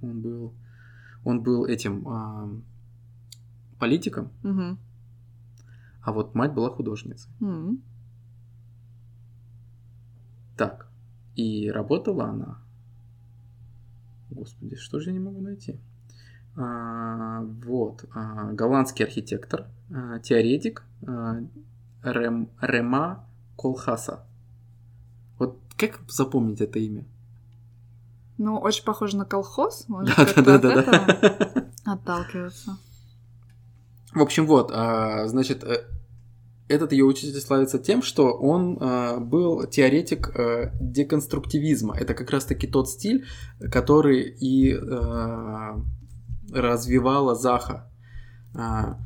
он был, он был этим политиком. Угу. А вот мать была художницей. Так. И работала она Господи, что же я не могу найти? А, вот, а, голландский архитектор, а, теоретик а, Рем, Рема Колхаса. Вот как запомнить это имя? Ну, очень похоже на колхоз, может, Да, как-то да, от да, да, этого да. отталкиваться. В общем, вот, а, значит, э, этот ее учитель славится тем, что он а, был теоретик а, деконструктивизма. Это как раз-таки тот стиль, который и а, развивала Заха. А,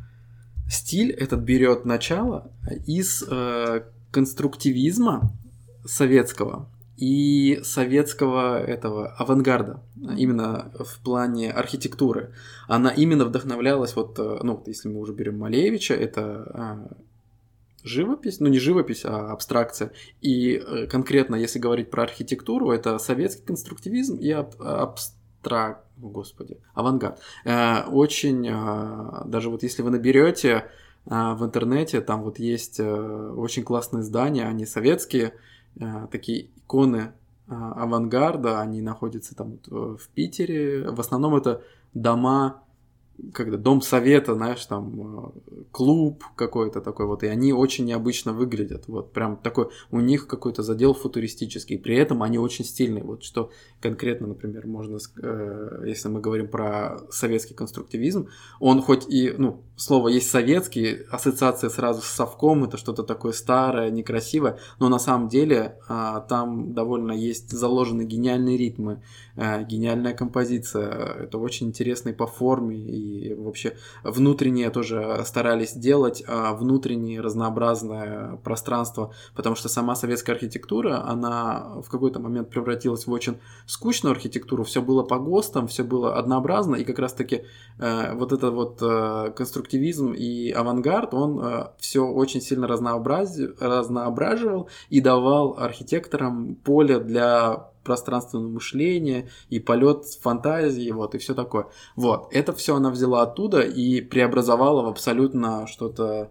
Стиль этот берет начало из э, конструктивизма советского и советского этого авангарда, именно в плане архитектуры. Она именно вдохновлялась, вот, э, ну, если мы уже берем Малевича, это э, живопись, ну не живопись, а абстракция. И э, конкретно, если говорить про архитектуру, это советский конструктивизм и аб- абстракт, господи, авангард. Э, Очень, э, даже вот если вы наберете в интернете, там вот есть очень классные здания, они советские, такие иконы авангарда, они находятся там в Питере. В основном это дома, когда дом совета, знаешь, там э, клуб какой-то такой вот, и они очень необычно выглядят, вот прям такой, у них какой-то задел футуристический, при этом они очень стильные, вот что конкретно, например, можно, э, если мы говорим про советский конструктивизм, он хоть и, ну, слово есть советский, ассоциация сразу с совком, это что-то такое старое, некрасивое, но на самом деле а, там довольно есть заложены гениальные ритмы, э, гениальная композиция, это очень интересно и по форме, и вообще внутреннее тоже старались делать, а, внутреннее разнообразное пространство, потому что сама советская архитектура, она в какой-то момент превратилась в очень скучную архитектуру, все было по ГОСТам, все было однообразно, и как раз-таки э, вот это вот э, конструктивизм и авангард, он все очень сильно разнообрази- разноображивал и давал архитекторам поле для пространственного мышления и полет фантазии, вот, и все такое. Вот, это все она взяла оттуда и преобразовала в абсолютно что-то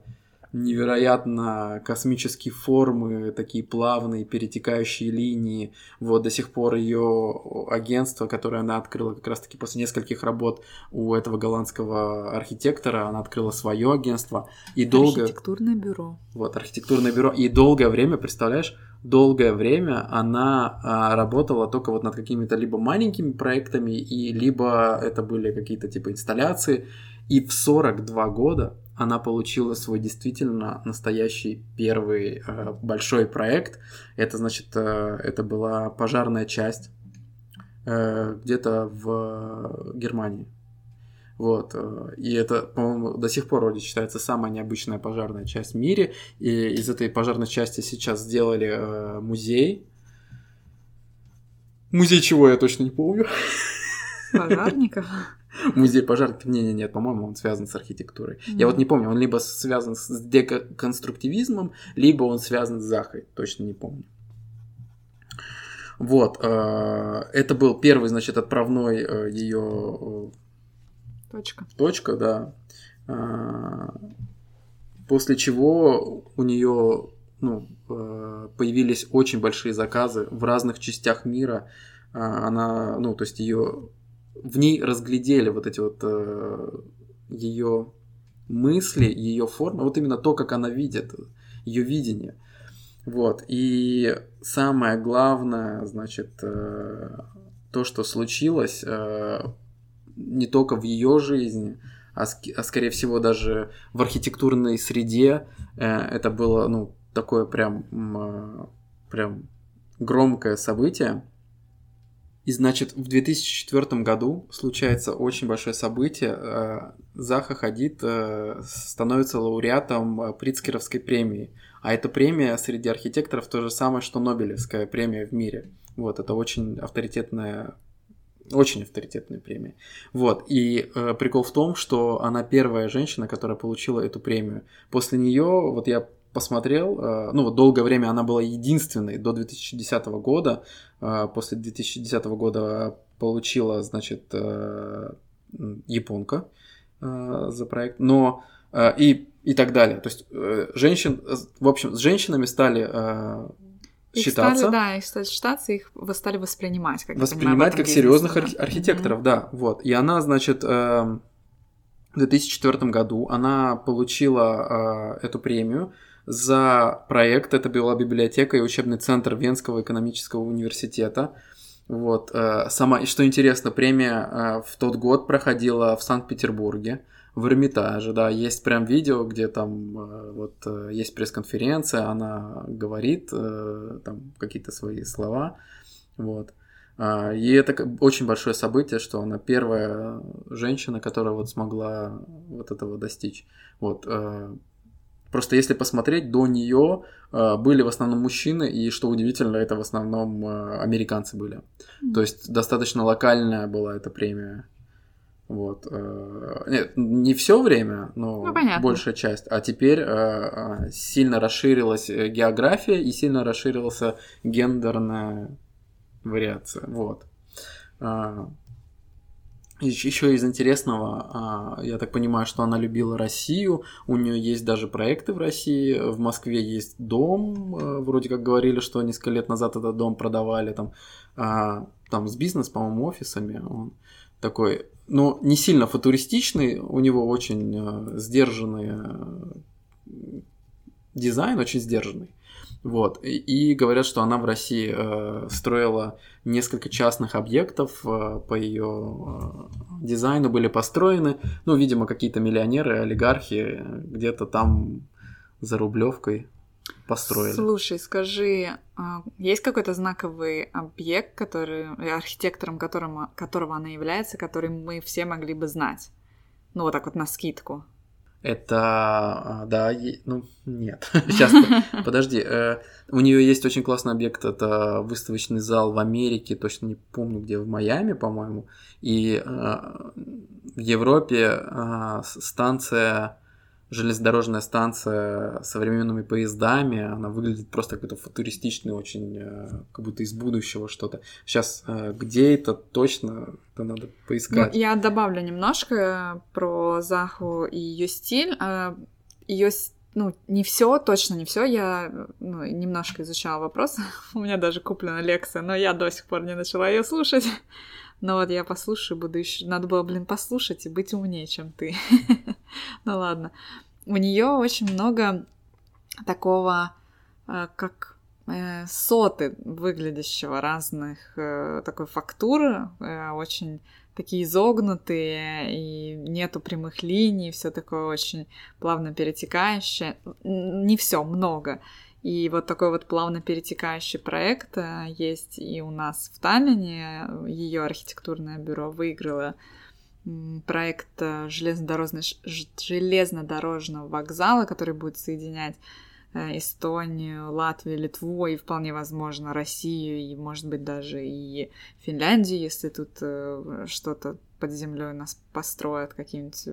невероятно космические формы, такие плавные, перетекающие линии. Вот до сих пор ее агентство, которое она открыла как раз-таки после нескольких работ у этого голландского архитектора, она открыла свое агентство и долго... Архитектурное бюро. Вот, архитектурное бюро. И долгое время, представляешь, долгое время она а, работала только вот над какими-то либо маленькими проектами, и либо это были какие-то типа инсталляции. И в 42 года она получила свой действительно настоящий первый э, большой проект. Это значит, э, это была пожарная часть э, где-то в Германии. Вот. э, И это, по-моему, до сих пор вроде считается самая необычная пожарная часть в мире. И из этой пожарной части сейчас сделали э, музей. Музей чего, я точно не помню. Пожарников. <laughs> Музей пожарников. Не-не-не, по-моему, он связан с архитектурой. Я вот не помню, он либо связан с деконструктивизмом, либо он связан с Захой. Точно не помню. Вот. э, Это был первый, значит, отправной ее Точка. точка, да. А, После чего у нее ну, э, появились очень большие заказы в разных частях мира. А, Она, ну, то есть ее в ней разглядели вот эти вот ее мысли, ее формы, вот именно то, как она видит, ее видение. Вот. И самое главное, значит, э, то, что случилось, э, не только в ее жизни, а, а скорее всего даже в архитектурной среде, э, это было, ну, такое прям, э, прям громкое событие. И значит, в 2004 году случается очень большое событие. Э, Заха Хадид э, становится лауреатом э, Прицкеровской премии. А эта премия среди архитекторов то же самое, что Нобелевская премия в мире. Вот, это очень авторитетная очень авторитетная премия. Вот. И э, прикол в том, что она первая женщина, которая получила эту премию. После нее, вот я посмотрел, э, ну вот долгое время она была единственной до 2010 года. Э, после 2010 года получила, значит, э, японка э, за проект. Но э, и, и так далее. То есть э, женщин, э, в общем, с женщинами стали э, Их считаться. Стали, да, их стали считаться, их вы стали воспринимать. Как воспринимать как серьезных арх- архитекторов, mm-hmm. да. Вот. И она, значит, э, в 2004 году она получила э, эту премию за проект. Это была библиотека и учебный центр Венского экономического университета. Вот. Э, сама, что интересно, премия э, в тот год проходила в Санкт-Петербурге в Эрмитаже, да, есть прям видео, где там э, вот э, есть пресс-конференция, она говорит э, там какие-то свои слова, вот. А, и это очень большое событие, что она первая женщина, которая вот смогла вот этого достичь. Вот. Просто если посмотреть, до нее были в основном мужчины, и что удивительно, это в основном американцы были. Mm-hmm. То есть достаточно локальная была эта премия. Вот. Э, нет, не все время, но ну, большая часть. А теперь э, э, сильно расширилась география и сильно расширилась гендерная вариация. Вот. Еще из интересного, я так понимаю, что она любила Россию, у нее есть даже проекты в России, в Москве есть дом, вроде как говорили, что несколько лет назад этот дом продавали, там, там с бизнес, по-моему, офисами, он такой но не сильно футуристичный, у него очень э, сдержанный э, дизайн, очень сдержанный. Вот. И, говорят, что она в России э, строила несколько частных объектов по ее дизайну были построены. Ну, видимо, какие-то миллионеры, олигархи где-то там за рублевкой построили. Слушай, скажи, а, есть какой-то знаковый объект, который архитектором которому, которого она является, который мы все могли бы знать? Ну, вот так вот на скидку. Это, а, да, ну, нет. <laughs> Сейчас, подожди. Э, у нее есть очень классный объект, это выставочный зал в Америке, точно не помню где, в Майами, по-моему. И э, в Европе э, станция железнодорожная станция с современными поездами, она выглядит просто какой-то футуристичный, очень э, как будто из будущего что-то. Сейчас э, где это точно, это надо поискать. Ну, я добавлю немножко про Заху и ее стиль. Ее ну, не все, точно не все. Я ну, немножко изучала вопрос. <laughs> У меня даже куплена лекция, но я до сих пор не начала ее слушать. <laughs> Но вот я послушаю, буду еще... Надо было, блин, послушать и быть умнее, чем ты. <laughs> <laughs> ну ладно. У нее очень много такого, э, как э, соты выглядящего разных э, такой фактуры, очень такие изогнутые, и нету прямых линий, все такое очень плавно перетекающее. Не все, много. И вот такой вот плавно перетекающий проект есть и у нас в Таллине. Ее архитектурное бюро выиграло проект э, железнодорожного, железнодорожного вокзала, который будет соединять э, Эстонию, Латвию, Литву и вполне возможно Россию и, может быть, даже и Финляндию, если тут что-то под землей нас построят, какие-нибудь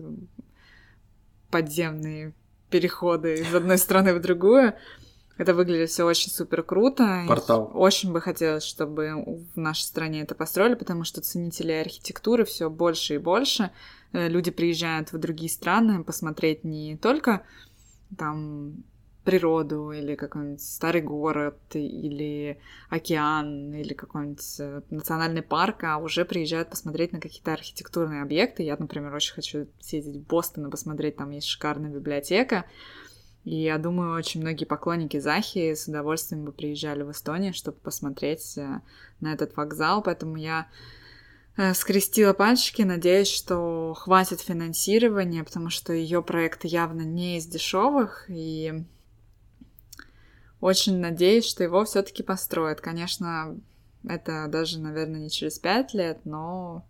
подземные переходы из одной страны в другую. Это выглядит все очень супер круто. Портал. Очень бы хотелось, чтобы в нашей стране это построили, потому что ценителей архитектуры все больше и больше. Э, люди приезжают в другие страны посмотреть не только там природу или какой-нибудь старый город или океан или какой-нибудь э, национальный парк, а уже приезжают посмотреть на какие-то архитектурные объекты. Я, например, очень хочу съездить в Бостон и посмотреть, там есть шикарная библиотека. И я думаю, очень многие поклонники Захи с удовольствием бы приезжали в Эстонию, чтобы посмотреть э, на этот вокзал. Поэтому я э, скрестила пальчики, надеюсь, что хватит финансирования, потому что ее проект явно не из дешевых, и очень надеюсь, что его все-таки построят. Конечно, это даже, наверное, не через пять лет, но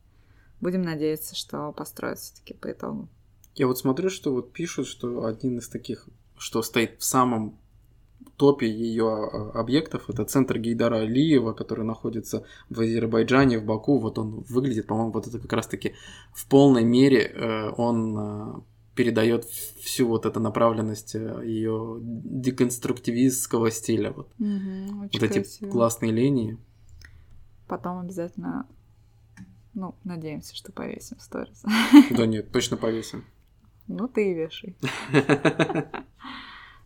будем надеяться, что построят все-таки по итогу. Я вот смотрю, что вот пишут, что один из таких что стоит в самом топе ее а, объектов. Это центр Гейдара Алиева, который находится в Азербайджане, в Баку. Вот он выглядит, по-моему, вот это как раз-таки в полной мере э, он а, передает всю вот эту направленность э, ее деконструктивистского стиля. Вот, угу, вот эти классные линии. Потом обязательно, ну, надеемся, что повесим в сторис. Да нет, точно повесим. Ну, ты и вешай. <laughs>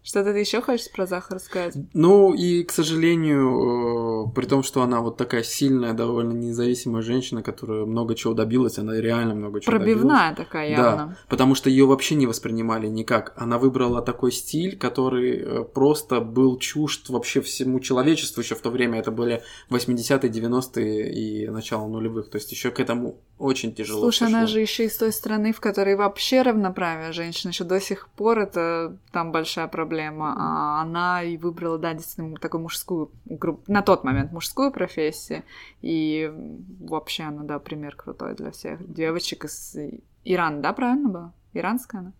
Что-то ты еще хочешь про Захар сказать? Ну и, к сожалению, э, при том, что она вот такая сильная, довольно независимая женщина, которая много чего добилась, она реально много чего Пробивная добилась. такая явно. Да, потому что ее вообще не воспринимали никак. Она выбрала такой стиль, который э, просто был чужд вообще всему человечеству еще в то время. Это были 80-е, 90-е и начало нулевых. То есть еще к этому очень тяжело. Слушай, она пришло. же еще из той страны, в которой вообще равноправие женщин. Еще до сих пор это там большая проблема. А она и выбрала, да, действительно, такую мужскую, на тот момент мужскую профессию. И вообще она, да, пример крутой для всех девочек из Ирана, да, правильно было? Иранская она?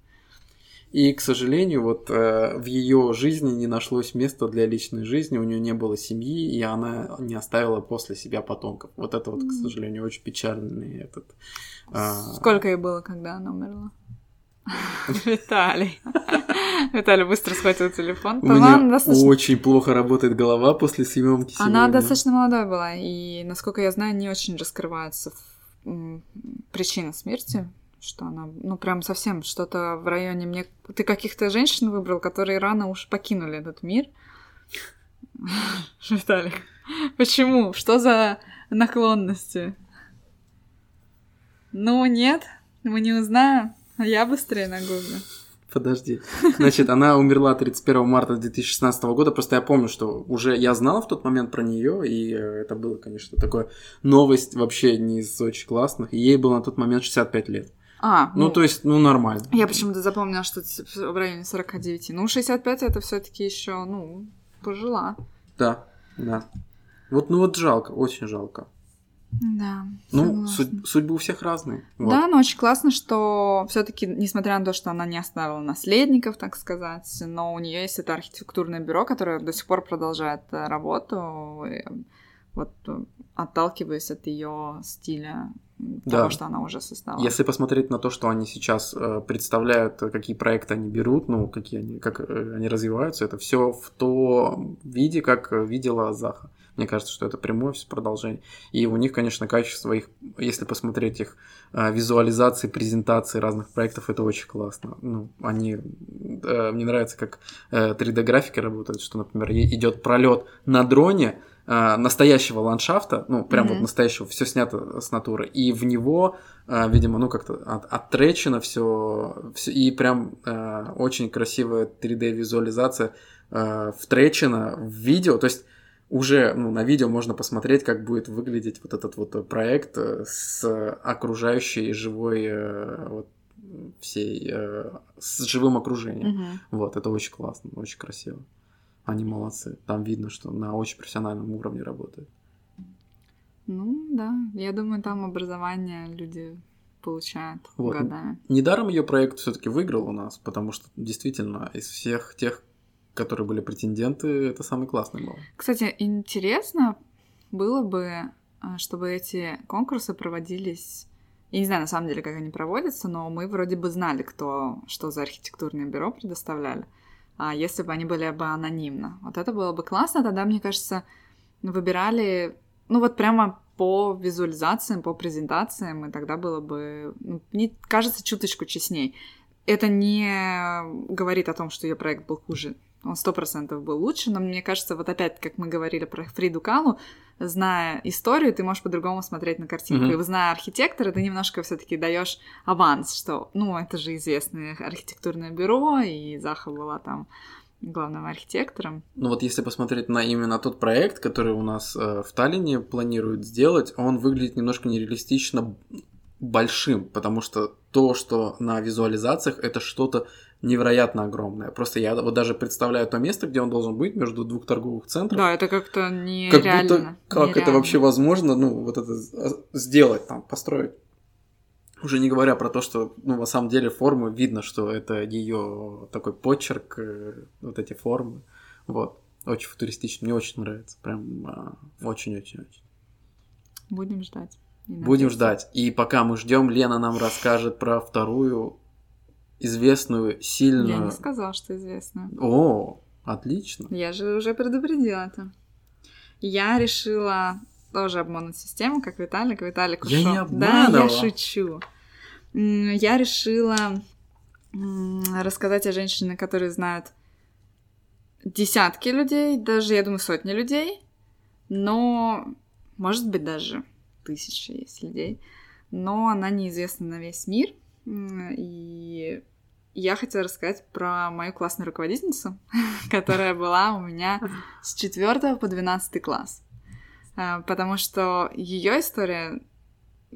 И, к сожалению, вот э, в ее жизни не нашлось места для личной жизни, у нее не было семьи, и она не оставила после себя потомков. Вот это вот, к сожалению, очень печальный этот. а, Сколько ей было, когда она умерла? <laughs> <laughs> Виталий. <laughs> Виталий быстро схватил телефон. У меня достаточно- очень плохо работает голова после съемки Она сегодня. достаточно молодая была, и, насколько я знаю, не очень раскрывается причина смерти, что она, ну, прям совсем что-то в районе мне... Ты каких-то женщин выбрал, которые рано уж покинули этот мир. Виталик, почему? Что за наклонности? Ну, нет, мы не узнаем. А Я быстрее нагуглю. Подожди. Значит, она умерла 31 марта 2016 года. Просто я помню, что уже я знал в тот момент про нее, и э, это было, конечно, такое новость вообще не из очень классных. И ей было на тот момент 65 лет. А, Ну, то есть, ну, нормально. Я почему-то запомнила, что в районе 49. Ну, 65 это все-таки еще, ну, пожила. Да, да. Вот, ну вот жалко, очень жалко. Да. Ну, судь- судьбы у всех разные. Вот. Да, но очень классно, что все-таки, несмотря на то, что она не оставила наследников, так сказать, но у нее есть это архитектурное бюро, которое до сих пор продолжает э, работу, и, вот э, отталкиваясь от ее стиля Да. того, что она уже создала. Если посмотреть на то, что они сейчас э, представляют, э, какие проекты они берут, ну, какие они, как э, они развиваются, это все в том виде, как э, видела Заха. Мне кажется, что это прямое все продолжение. И у них, конечно, качество их, если посмотреть их э, визуализации, презентации разных проектов, это очень классно. Ну, они, э, мне нравится, как э, 3D-графика работает, что, например, идет пролет на дроне, э, настоящего ландшафта, ну, прям вот Мгм. настоящего, все снято с натуры, и в него, э, видимо, ну, как-то от, оттречено все, и прям э, очень красивая 3D-визуализация э, втречена в видео, то есть уже ну, на видео можно посмотреть, как будет выглядеть вот этот вот проект э, с окружающей живой э, вот, всей, э, с живым окружением. Мгм. Вот, это очень классно, очень красиво. Они молодцы. Там видно, что на очень профессиональном уровне работают. Ну, да, я думаю, там образование люди получают Вот. годами. Недаром ее проект все-таки выиграл у нас, потому что действительно из всех тех, которые были претенденты, это самый классный был. Кстати, интересно было бы, а, чтобы эти конкурсы проводились. Я не знаю, на самом деле, как они проводятся, но мы вроде бы знали, кто что за архитектурное бюро предоставляли. А если бы они были бы анонимно. Вот это было бы классно, тогда, мне кажется, выбирали, ну вот прямо по визуализациям, по презентациям, и тогда было бы, ну, мне кажется, чуточку честней. Это не говорит о том, что ее проект был хуже он сто процентов был лучше, но мне кажется, вот опять, как мы говорили про Фриду Калу, зная историю, ты можешь по-другому смотреть на картинку. Мгм. И зная архитектора, ты немножко все-таки даешь аванс, что, ну, это же известное архитектурное бюро, и Заха была там главным архитектором. Ну вот если посмотреть на именно тот проект, который у нас э, в Таллине планируют сделать, он выглядит немножко нереалистично большим, потому что то, что на визуализациях, это что-то невероятно огромное. Просто я вот даже представляю то место, где он должен быть, между двух торговых центров. Да, это как-то как нереально. будто, как это нереально. вообще возможно, ну, вот это с- сделать там, построить. Уже не говоря про то, что, ну, на самом деле формы видно, что это ее такой почерк, э, вот эти формы. Вот. Очень футуристично, мне очень нравится. Прям а, очень-очень-очень. Будем ждать. Будем ждать. И пока мы ждем, Лена нам расскажет про вторую известную, Я сильную... не сказала, что известно. О, отлично. Я же уже предупредила это. Я решила тоже обмануть систему, как Виталик. Виталик Я ушел. не Да, обманывала. я шучу. Я решила рассказать о женщине, которые знают десятки людей, даже, я думаю, сотни людей, но, может быть, даже тысячи есть людей, но она неизвестна на весь мир, и я хотела рассказать про мою классную руководительницу, <laughs> которая была у меня с 4 по 12 класс. А, потому что ее история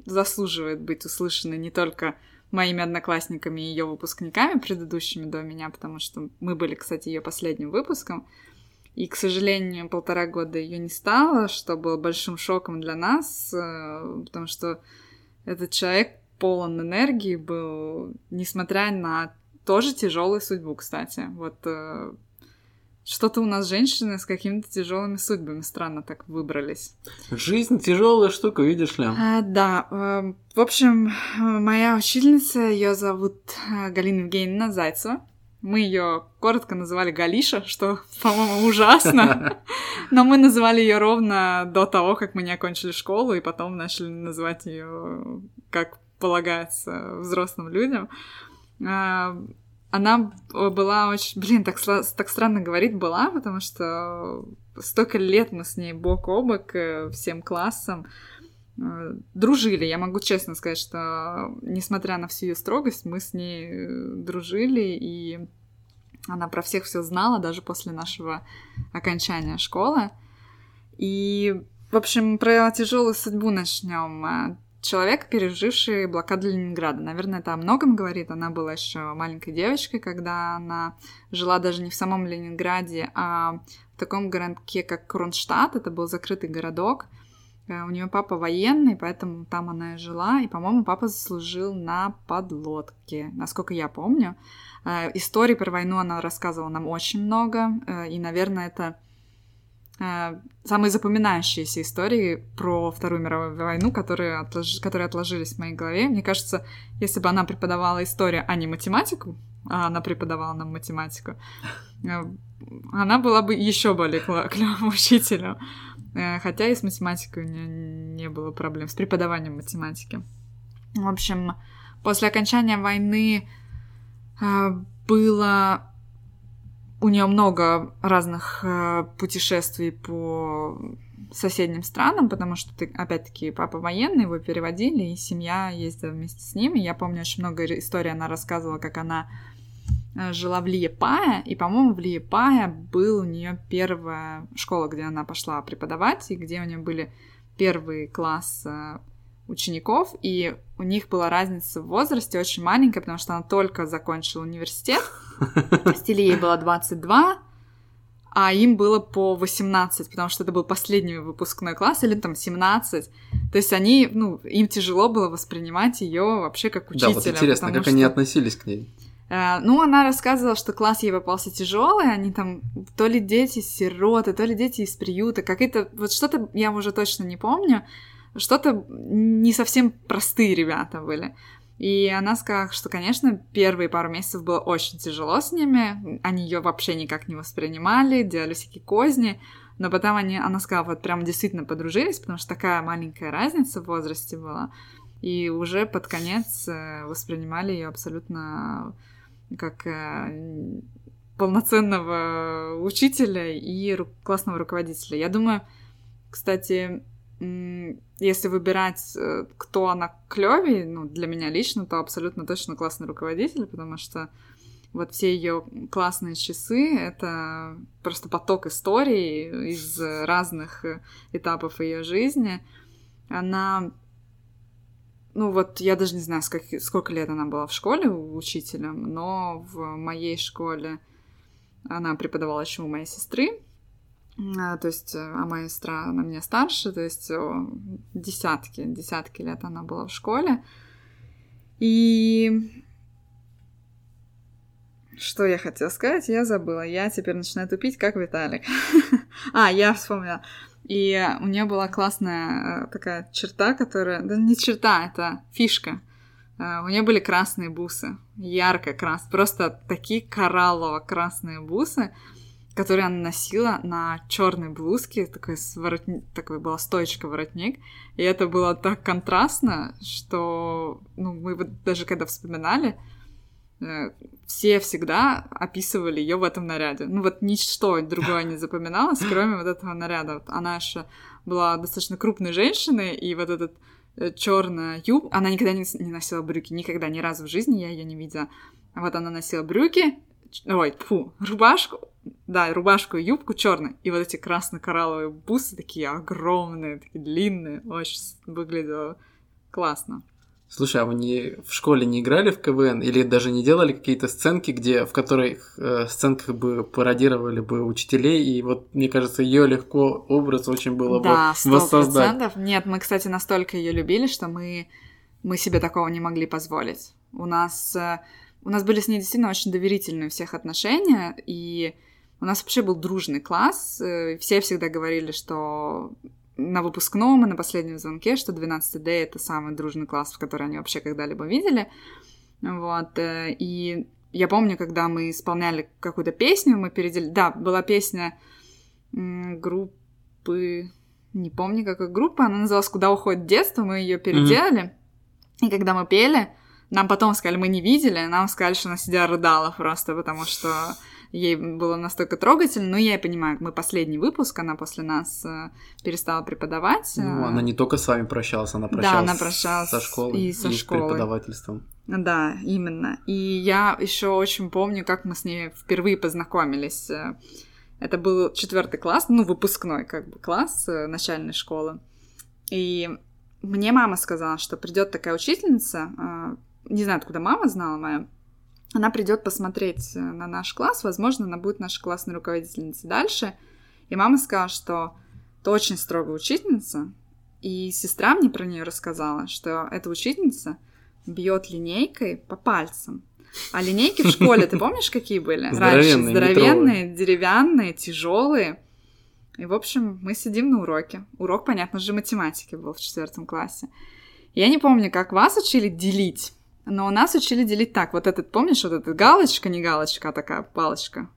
заслуживает быть услышанной не только моими одноклассниками и ее выпускниками, предыдущими до меня, потому что мы были, кстати, ее последним выпуском. И, к сожалению, полтора года ее не стало, что было большим шоком для нас, э, потому что этот человек полон энергии был, несмотря на тоже тяжелую судьбу, кстати. Вот э, что-то у нас женщины с какими-то тяжелыми судьбами странно так выбрались. Жизнь тяжелая штука, видишь ли? А, да. Э, в общем, моя учительница, ее зовут э, Галина Евгеньевна Зайцева. Мы ее коротко называли Галиша, что, по-моему, ужасно. <laughs> Но мы называли ее ровно до того, как мы не окончили школу, и потом начали называть ее как полагается взрослым людям. А, она была очень... <laughs> Блин, так, так странно говорить была, потому что столько лет мы с ней бок о бок э, всем классом э, дружили. Я могу честно сказать, что несмотря на всю ее строгость, мы с ней э, дружили, и она про всех все знала, даже после нашего окончания школы. И, в общем, про тяжелую судьбу начнем человек, переживший блокаду Ленинграда. Наверное, это о многом говорит. Она была еще маленькой девочкой, когда она жила даже не в самом Ленинграде, а в таком городке, как Кронштадт. Это был закрытый городок. Э, у нее папа военный, поэтому там она и жила. И, по-моему, папа заслужил на подлодке, насколько я помню. Э, истории про войну она рассказывала нам очень много. Э, и, наверное, это самые запоминающиеся истории про Вторую мировую войну, которые, отлож... которые отложились в моей голове. Мне кажется, если бы она преподавала историю, а не математику, а она преподавала нам математику, э, она была бы еще более клевым <laughs> учителем. Э, хотя и с математикой у нее не было проблем, с преподаванием математики. В общем, после окончания войны было у нее много разных э, путешествий по соседним странам, потому что, ты, опять-таки, папа военный, его переводили, и семья ездила вместе с ним. И я помню, очень много историй она рассказывала, как она э, жила в Лиепае, и, по-моему, в Лиепае был у нее первая школа, где она пошла преподавать, и где у нее были первый класс э, учеников, и у них была разница в возрасте очень маленькая, потому что она только закончила университет, Стиле ей было 22, а им было по 18, потому что это был последний выпускной класс, или там 17. То есть они, ну, им тяжело было воспринимать ее вообще как учителя. Да, вот интересно, как что... они относились к ней? Uh, ну, она рассказывала, что класс ей попался тяжелый, они там то ли дети сироты, то ли дети из приюта, какие-то, вот что-то я уже точно не помню, что-то не совсем простые ребята были. И она сказала, что, конечно, первые пару месяцев было очень тяжело с ними, они ее вообще никак не воспринимали, делали всякие козни, но потом они, она сказала, вот прям действительно подружились, потому что такая маленькая разница в возрасте была, и уже под конец э, воспринимали ее абсолютно как э, полноценного учителя и классного руководителя. Я думаю, кстати, если выбирать, э, кто она клевее, ну, для меня лично, то абсолютно точно классный руководитель, потому что вот все ее классные часы — это просто поток историй из разных э, этапов ее жизни. Она ну вот я даже не знаю, сколько, сколько лет она была в школе учителем, но в моей школе она преподавала еще у моей сестры, то есть, э, а моя сестра, она меня старше, то есть десятки, десятки лет она была в школе. И что я хотела сказать, я забыла. Я теперь начинаю тупить, как Виталик. <laughs> а, я вспомнила. И у нее была классная э, такая черта, которая... Да не черта, это фишка. У нее были красные бусы, ярко красные, просто такие кораллово-красные бусы которые она носила на черной блузке, такой, воротни... такой была стоечка воротник, и это было так контрастно, что ну, мы вот даже когда вспоминали, э, все всегда описывали ее в этом наряде. Ну вот ничто другое не запоминалось, <laughs> кроме вот этого наряда. Вот она еще была достаточно крупной женщиной, и вот этот э, черная юб, она никогда не, не носила брюки, никогда, ни разу в жизни я ее не видела. Вот она носила брюки, ой, фу, рубашку, да, рубашку и юбку черную, и вот эти красно-коралловые бусы такие огромные, такие длинные, очень выглядело классно. Слушай, а вы не в школе не играли в КВН или даже не делали какие-то сценки, где в которых э, сценках бы пародировали бы учителей, и вот мне кажется, ее легко образ очень было да, бы воссоздать. Да, Нет, мы, кстати, настолько ее любили, что мы мы себе такого не могли позволить. У нас э, у нас были с ней действительно очень доверительные у всех отношения, и у нас вообще был дружный класс. Э, все всегда говорили, что на выпускном и на последнем звонке, что 12D — это самый дружный класс, в который они вообще когда-либо видели. Вот. Э, и я помню, когда мы исполняли какую-то песню, мы передели... Да, была песня группы... Не помню, какой группа. Она называлась «Куда уходит детство». Мы ее переделали. Mm-hmm. И когда мы пели, нам потом сказали, мы не видели, нам сказали, что она сидела рыдала просто, потому что ей было настолько трогательно. Ну, я понимаю, мы последний выпуск, она после нас э, перестала преподавать. Ну, она не только с вами прощалась, она прощалась, да, она прощалась со школой и, со и школой. с преподавательством. Да, именно. И я еще очень помню, как мы с ней впервые познакомились. Это был четвертый класс, ну, выпускной как бы класс э, начальной школы. И мне мама сказала, что придет такая учительница, э, не знаю, откуда мама знала моя, она придет посмотреть э, на наш класс, возможно, она будет нашей классной руководительницей дальше. И мама сказала, что это очень строгая учительница, и сестра мне про нее рассказала, что эта учительница бьет линейкой по пальцам. А линейки в школе, ты помнишь, какие были? <laughs> Раньше здоровенные, деревянные, тяжелые. И, в общем, мы сидим на уроке. Урок, понятно же, математики был в четвертом классе. Я не помню, как вас учили делить. Но у нас учили делить так. Вот этот, помнишь, вот эта галочка, не галочка, а такая палочка.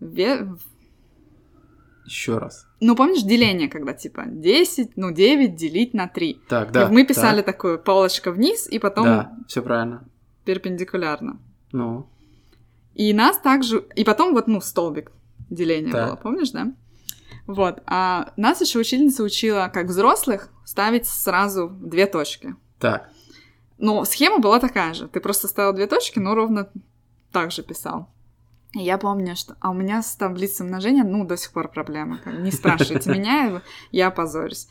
Ве... Еще раз. Ну, помнишь деление, когда типа 10, ну, 9 делить на 3. Так, да. И мы писали так. такую палочка вниз, и потом... Да, все правильно. Перпендикулярно. Ну. И нас также... И потом вот, ну, столбик деления так. было, помнишь, да? Вот. А нас еще учительница учила, как взрослых, ставить сразу две точки. Так. Но схема была такая же. Ты просто ставил две точки, но ровно так же писал. И я помню, что... А у меня с таблицей умножения, ну, до сих пор проблема. Не спрашивайте <laughs> меня, я опозорюсь.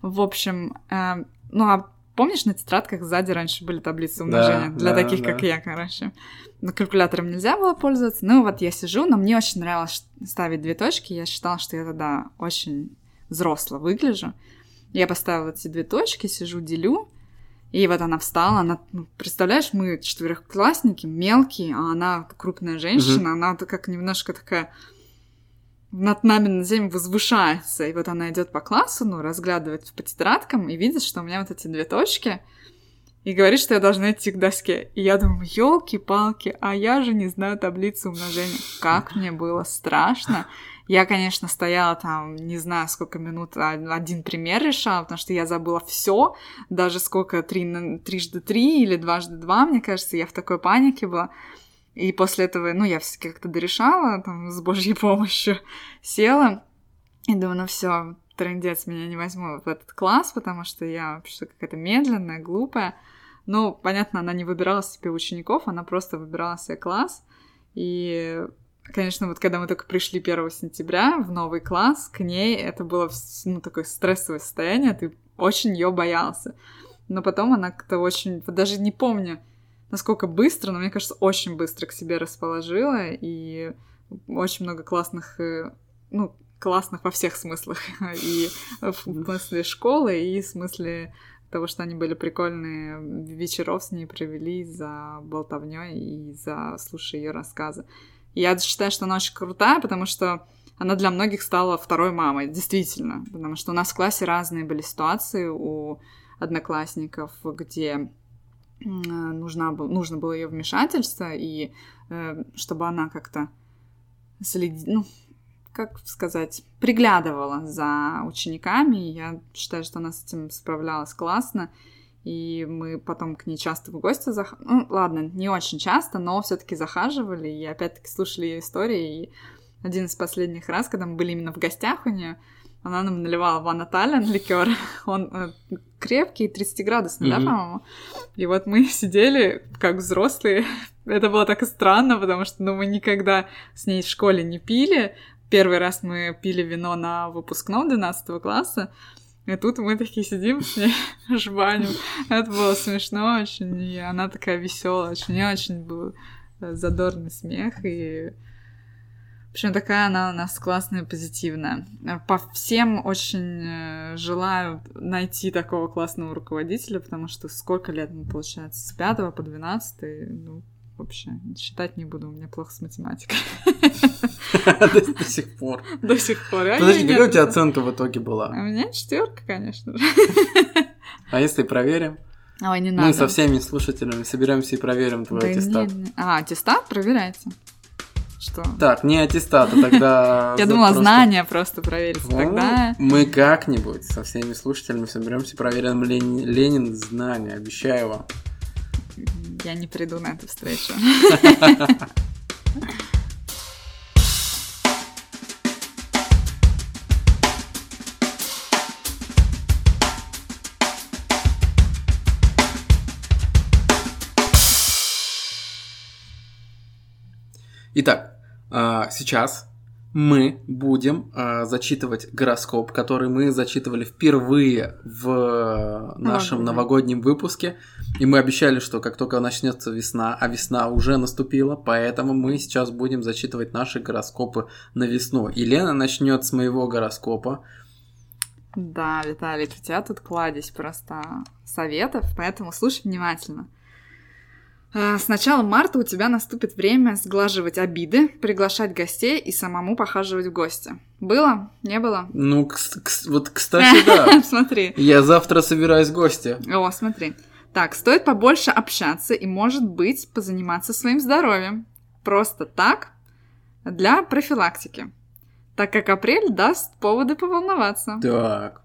В общем, э, ну, а помнишь, на тетрадках сзади раньше были таблицы умножения? Да, для да, таких, да. как я, короче. Но калькулятором нельзя было пользоваться. Ну, вот я сижу, но мне очень нравилось ставить две точки. Я считала, что я тогда очень взросло выгляжу. Я поставила эти две точки, сижу, делю, и вот она встала, она, ну, представляешь, мы четвероклассники, мелкие, а она крупная женщина, mm-hmm. она как немножко такая над нами на землю возвышается. И вот она идет по классу, ну, разглядывает по тетрадкам и видит, что у меня вот эти две точки, и говорит, что я должна идти к доске. И я думаю, елки-палки, а я же не знаю таблицу умножения. Как мне было страшно. Я, конечно, стояла там, не знаю, сколько минут, а, один пример решала, потому что я забыла все, даже сколько, три, трижды три или дважды два, мне кажется, я в такой панике была. И после этого, ну, я все как-то дорешала, там, с божьей <laughs> помощью села, и думаю, ну все, трендец, меня не возьму в этот класс, потому что я вообще какая-то медленная, глупая. Ну, понятно, она не выбирала себе учеников, она просто выбирала себе класс. И Конечно, вот когда мы только пришли 1 сентября в новый класс, к ней это было ну, такое стрессовое состояние, ты очень ее боялся. Но потом она как-то очень, даже не помню, насколько быстро, но мне кажется, очень быстро к себе расположила, и очень много классных, э, ну, классных во всех смыслах, <laughs> и в смысле школы, и в смысле того, что они были прикольные, вечеров с ней провели за болтовней и за слушая ее рассказы. Я считаю, что она очень крутая, потому что она для многих стала второй мамой, действительно. Потому что у нас в классе разные были ситуации у одноклассников, где нужна, нужно было ее вмешательство, и э, чтобы она как-то следи, ну, как сказать, приглядывала за учениками. Я считаю, что она с этим справлялась классно. И мы потом к ней часто в гости захаживали. Ну, ладно, не очень часто, но все таки захаживали. И опять-таки слушали ее истории. И один из последних раз, когда мы были именно в гостях у нее, она нам наливала Ван Тален ликер. <laughs> Он э, крепкий, 30-градусный, mm-hmm. да, по-моему? И вот мы <laughs> сидели, как взрослые. <laughs> Это было так странно, потому что ну, мы никогда с ней в школе не пили. Первый раз мы пили вино на выпускном 12 класса. И тут мы такие сидим с ней, <laughs> жбаним. Это было смешно очень. И она такая веселая, очень, не очень был э, задорный смех. И общем, такая она у нас классная, позитивная. По всем очень э, желаю найти такого классного руководителя, потому что сколько лет получается, с 5 по 12, ну, вообще, считать не буду, у меня плохо с математикой. <laughs> До сих пор. До сих пор. Подожди, какая у тебя оценка в итоге была? У меня четверка, конечно же. А если проверим? Ой, не надо. Мы со всеми слушателями соберемся и проверим твой аттестат. А, аттестат проверяется? Что? Так, не аттестат, а тогда... <laughs> Я думала, знания просто проверить. Тогда... Мы как-нибудь со всеми слушателями соберемся, проверим Ленин знания, обещаю вам. Я не приду на эту встречу. Итак, а, сейчас мы будем э, зачитывать гороскоп, который мы зачитывали впервые в нашем новогоднем выпуске. И мы обещали, что как только начнется весна, а весна уже наступила, поэтому мы сейчас будем зачитывать наши гороскопы на весну. И Лена начнет с моего гороскопа. Да, Виталий, у тебя тут кладезь просто советов, поэтому слушай внимательно. А, с начала марта у тебя наступит время сглаживать обиды, приглашать гостей и самому похаживать в гости. Было? Не было? Ну, вот, кстати, да. <laughs> Смотри. Я завтра собираюсь в гости. О, смотри. Так, стоит побольше общаться и, может быть, позаниматься своим здоровьем. Просто так, для профилактики. Так как апрель даст поводы поволноваться. Так.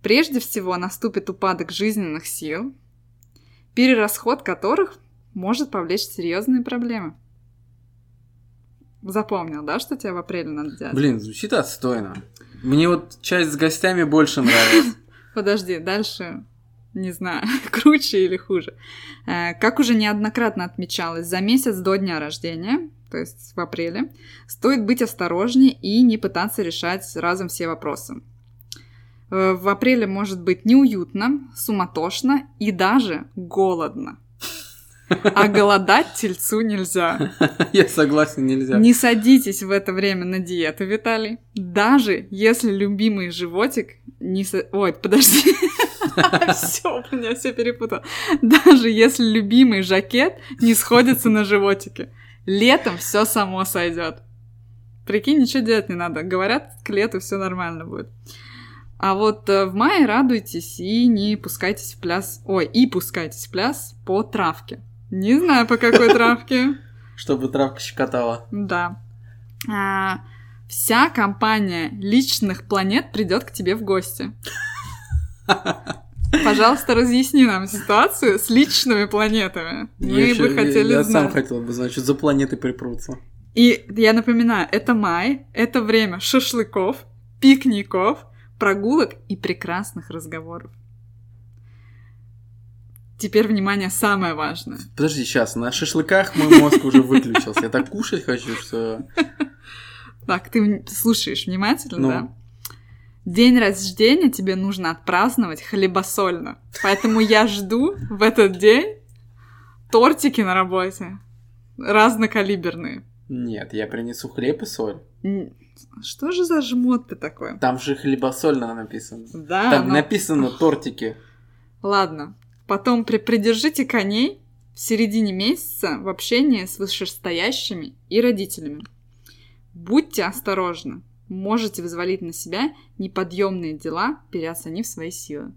Прежде всего наступит упадок жизненных сил, перерасход которых может повлечь серьезные проблемы. Запомнил, да, что тебе в апреле надо делать? Блин, звучит отстойно. Мне вот часть с гостями больше нравится. <laughs> Подожди, дальше не знаю, <laughs> круче или хуже. Э, как уже неоднократно отмечалось, за месяц до дня рождения, то есть в апреле, стоит быть осторожнее и не пытаться решать разом все вопросы. Э, в апреле может быть неуютно, суматошно и даже голодно. А голодать тельцу нельзя. <laughs> Я согласен, нельзя. Не садитесь в это время на диету, Виталий. Даже если любимый животик не... Со... Ой, подожди. <laughs> Все, у меня все перепутал. Даже если любимый жакет не сходится на животике. Летом все само сойдет. Прикинь, ничего делать не надо. Говорят, к лету все нормально будет. А вот э, в мае радуйтесь и не пускайтесь в пляс... Ой, и пускайтесь в пляс по травке. Не знаю, по какой <laughs> травке. Чтобы травка щекотала. Да. А, вся компания личных планет придет к тебе в гости. <laughs> Пожалуйста, разъясни нам ситуацию с личными планетами. Мы я бы еще, хотели я, знать. Я сам хотел бы знать, что за планеты припрутся. И я напоминаю, это май, это время шашлыков, пикников, прогулок и прекрасных разговоров. Теперь, внимание, самое важное. Подожди, сейчас, на шашлыках мой мозг уже выключился. Я так кушать хочу, что... Так, ты слушаешь внимательно, ну. да? День рождения тебе нужно отпраздновать хлебосольно. Поэтому я жду в этот день тортики на работе. Разнокалиберные. Нет, я принесу хлеб и соль. Что же за жмот ты такой? Там же хлебосольно написано. Да. Там но... написано тортики. Ладно, Потом при придержите коней в середине месяца в общении с вышестоящими и родителями. Будьте осторожны, можете взвалить на себя неподъемные дела, переоценив свои силы.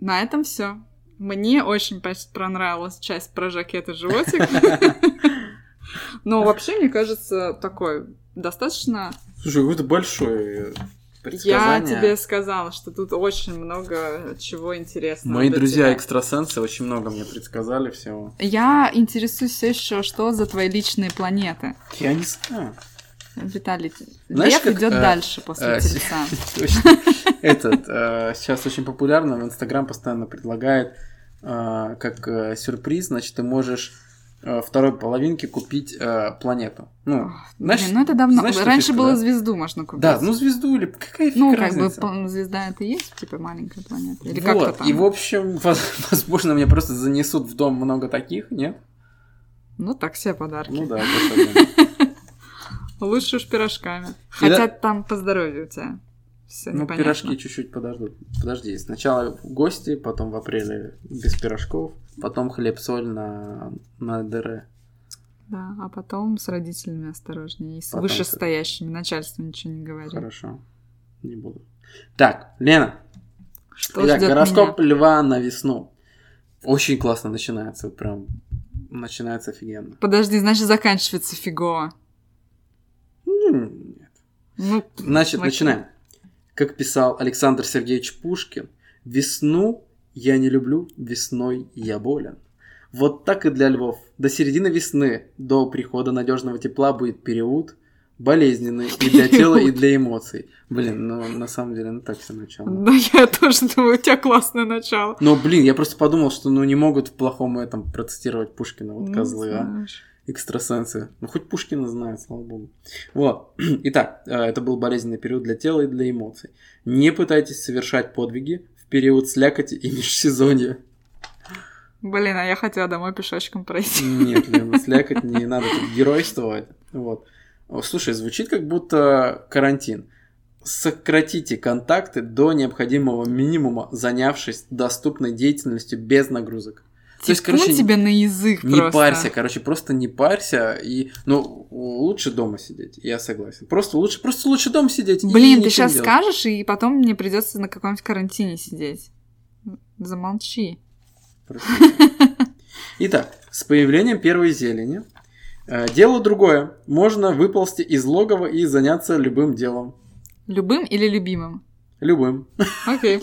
На этом все. Мне очень понравилась часть про жакет и животик. <laughs> Но вообще, мне кажется, такой достаточно... Слушай, какой-то большой. Я тебе сказала, что тут очень много чего интересного. Мои для друзья тебя. экстрасенсы очень много мне предсказали всего. Я интересуюсь все еще, что за твои личные планеты. Я не знаю. Виталий, Знаешь, Лев как, идет э, дальше после э, Тельца. <laughs> Точно. Этот э, сейчас очень популярно, в Инстаграм постоянно предлагает э, как э, сюрприз, значит, ты можешь второй половинке купить э, планету. Ну, знаешь, Блин, ну это давно. знаешь, Раньше фишка, было да? звезду можно купить. Да, ну звезду или какая Ну, фиг как бы разница? пол- звезда это есть, типа, маленькая планета. Или вот, то там. и в общем, <laughs> воз- возможно, мне просто занесут в дом много таких, нет? Ну, так все подарки. Ну да, <laughs> Лучше уж пирожками. Хотя там по здоровью у тебя все Ну, непонятно. пирожки чуть-чуть подождут. Подожди, сначала гости, потом в апреле без пирожков, потом хлеб-соль на, на ДР. Да, а потом с родителями осторожнее. И с Потом вышестоящими. Начальству ничего не говори. Хорошо, не буду. Так, Лена, Что итак, гороскоп меня? льва на весну. Очень классно начинается, прям начинается офигенно. Подожди, значит, заканчивается фигово. Ну, нет. Ну, Значит, окей. начинаем. Как писал Александр Сергеевич Пушкин, «Весну я не люблю, весной я болен». Вот так и для львов. До середины весны, до прихода надежного тепла будет период, болезненный и для тела, и для эмоций. Блин, ну на самом деле, ну так все начало. Да, я тоже думаю, у тебя классное начало. Но, блин, я просто подумал, что ну не могут в плохом этом процитировать Пушкина, вот Ну, козлы, а. Экстрасенсы. Ну, хоть Пушкина знает, слава богу. Вот. <clears throat> Итак, э, это был болезненный период для тела и для эмоций. Не пытайтесь совершать подвиги в период слякоти и <laughs> межсезонья. Блин, а я хотела домой пешочком пройти. Нет, <laughs> Лена, слякоть не надо тут геройствовать. Вот. Слушай, звучит как будто карантин. Сократите контакты до необходимого минимума, занявшись доступной деятельностью без нагрузок. То есть, короче, тебе на язык Не просто. парься, короче, просто не парься и, ну, лучше дома сидеть, я согласен. Просто лучше, просто лучше дома сидеть. и Блин, ты сейчас скажешь, и потом мне придется на каком-нибудь карантине сидеть. Замолчи. Итак, с появлением первой зелени э, дело другое. Можно выползти из логова и заняться любым делом. Любым или любимым? Любым. Окей.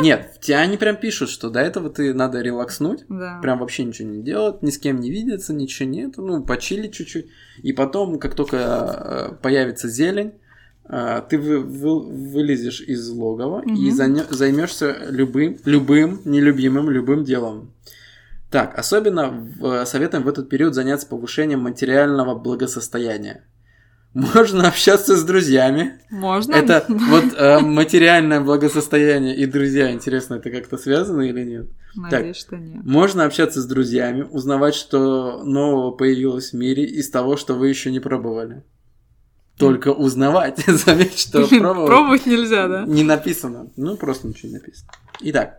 Нет, тебя они прям пишут, что до этого ты надо релакснуть, Да. прям вообще ничего не делать, ни с кем не видеться, ничего нет, ну, почилить чуть-чуть. И потом, как только э, появится зелень, э, ты вы- вы- вылезешь из логова и Мгм. займешься любым, любым, нелюбимым, любым делом. Так, особенно в- советуем в этот период заняться повышением материального благосостояния. Можно общаться с друзьями. Можно? Это <laughs> вот э, материальное благосостояние и друзья, интересно, это как-то связано или нет? Надеюсь, что нет. Можно общаться с друзьями, узнавать, что нового появилось в мире из того, что вы еще не пробовали. Только узнавать. <laughs> Заметь, что пробовать Пробовать нельзя, да? не написано. Ну, просто ничего не написано. Итак,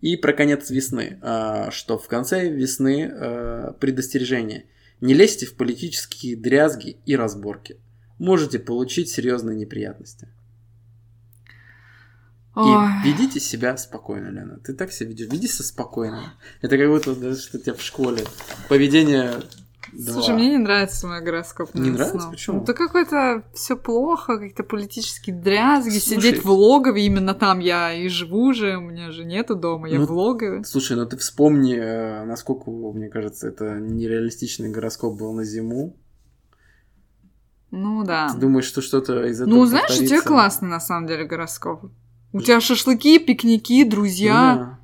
и про конец весны. а, Что в конце весны а, предостережение. Не лезьте в политические дрязги и разборки. Можете получить серьезные неприятности. Ой. И ведите себя спокойно, Лена. Ты так себя ведешь. Веди себя спокойно. Это как будто даже что тебя в школе. Поведение Слушай, два. мне не нравится мой гороскоп. Не нравится? Почему? Ну, да какой-то все плохо, какие-то политические дрязги, Слушай. сидеть в логове, именно там я и живу же, у меня же нету дома, я Ну, в логове. Слушай, ну ты вспомни, э, насколько, мне кажется, это нереалистичный гороскоп был на зиму. Ну да. Ты думаешь, что что-то из этого Ну, знаешь, у тебя повторится? классный на самом деле гороскоп. У тебя шашлыки, пикники, Ну друзья. да.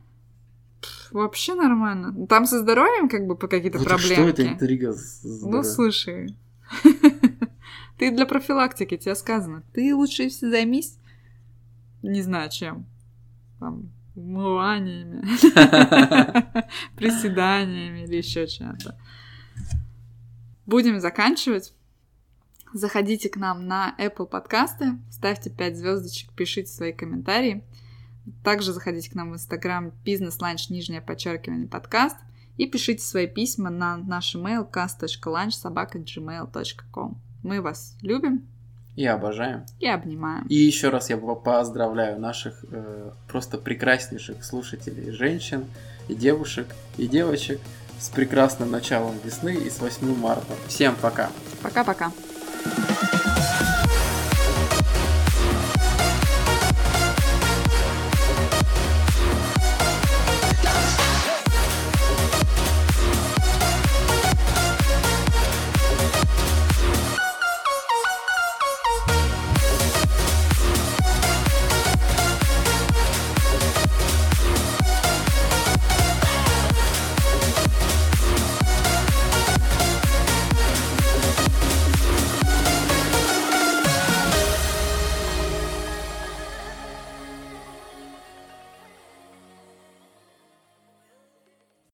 Вообще нормально. Там со здоровьем как бы по какие-то так проблемки. что это интрига? Ну, слушай. <laughs> Ты для профилактики, тебе сказано. Ты лучше все займись, не знаю чем. Там, умываниями, <laughs> приседаниями или еще чем-то. Будем заканчивать. Заходите к нам на Apple подкасты, ставьте 5 звездочек, пишите свои комментарии. Также заходите к нам в Instagram бизнес-ланч, нижнее подчеркивание, подкаст. И пишите свои письма на наш email cast.lunch.gmail.com. Мы вас любим И обожаем. и обнимаем. И еще раз я по- поздравляю наших э, просто прекраснейших слушателей, женщин и девушек, и девочек с прекрасным началом весны и с 8 марта. Всем пока! Пока-пока.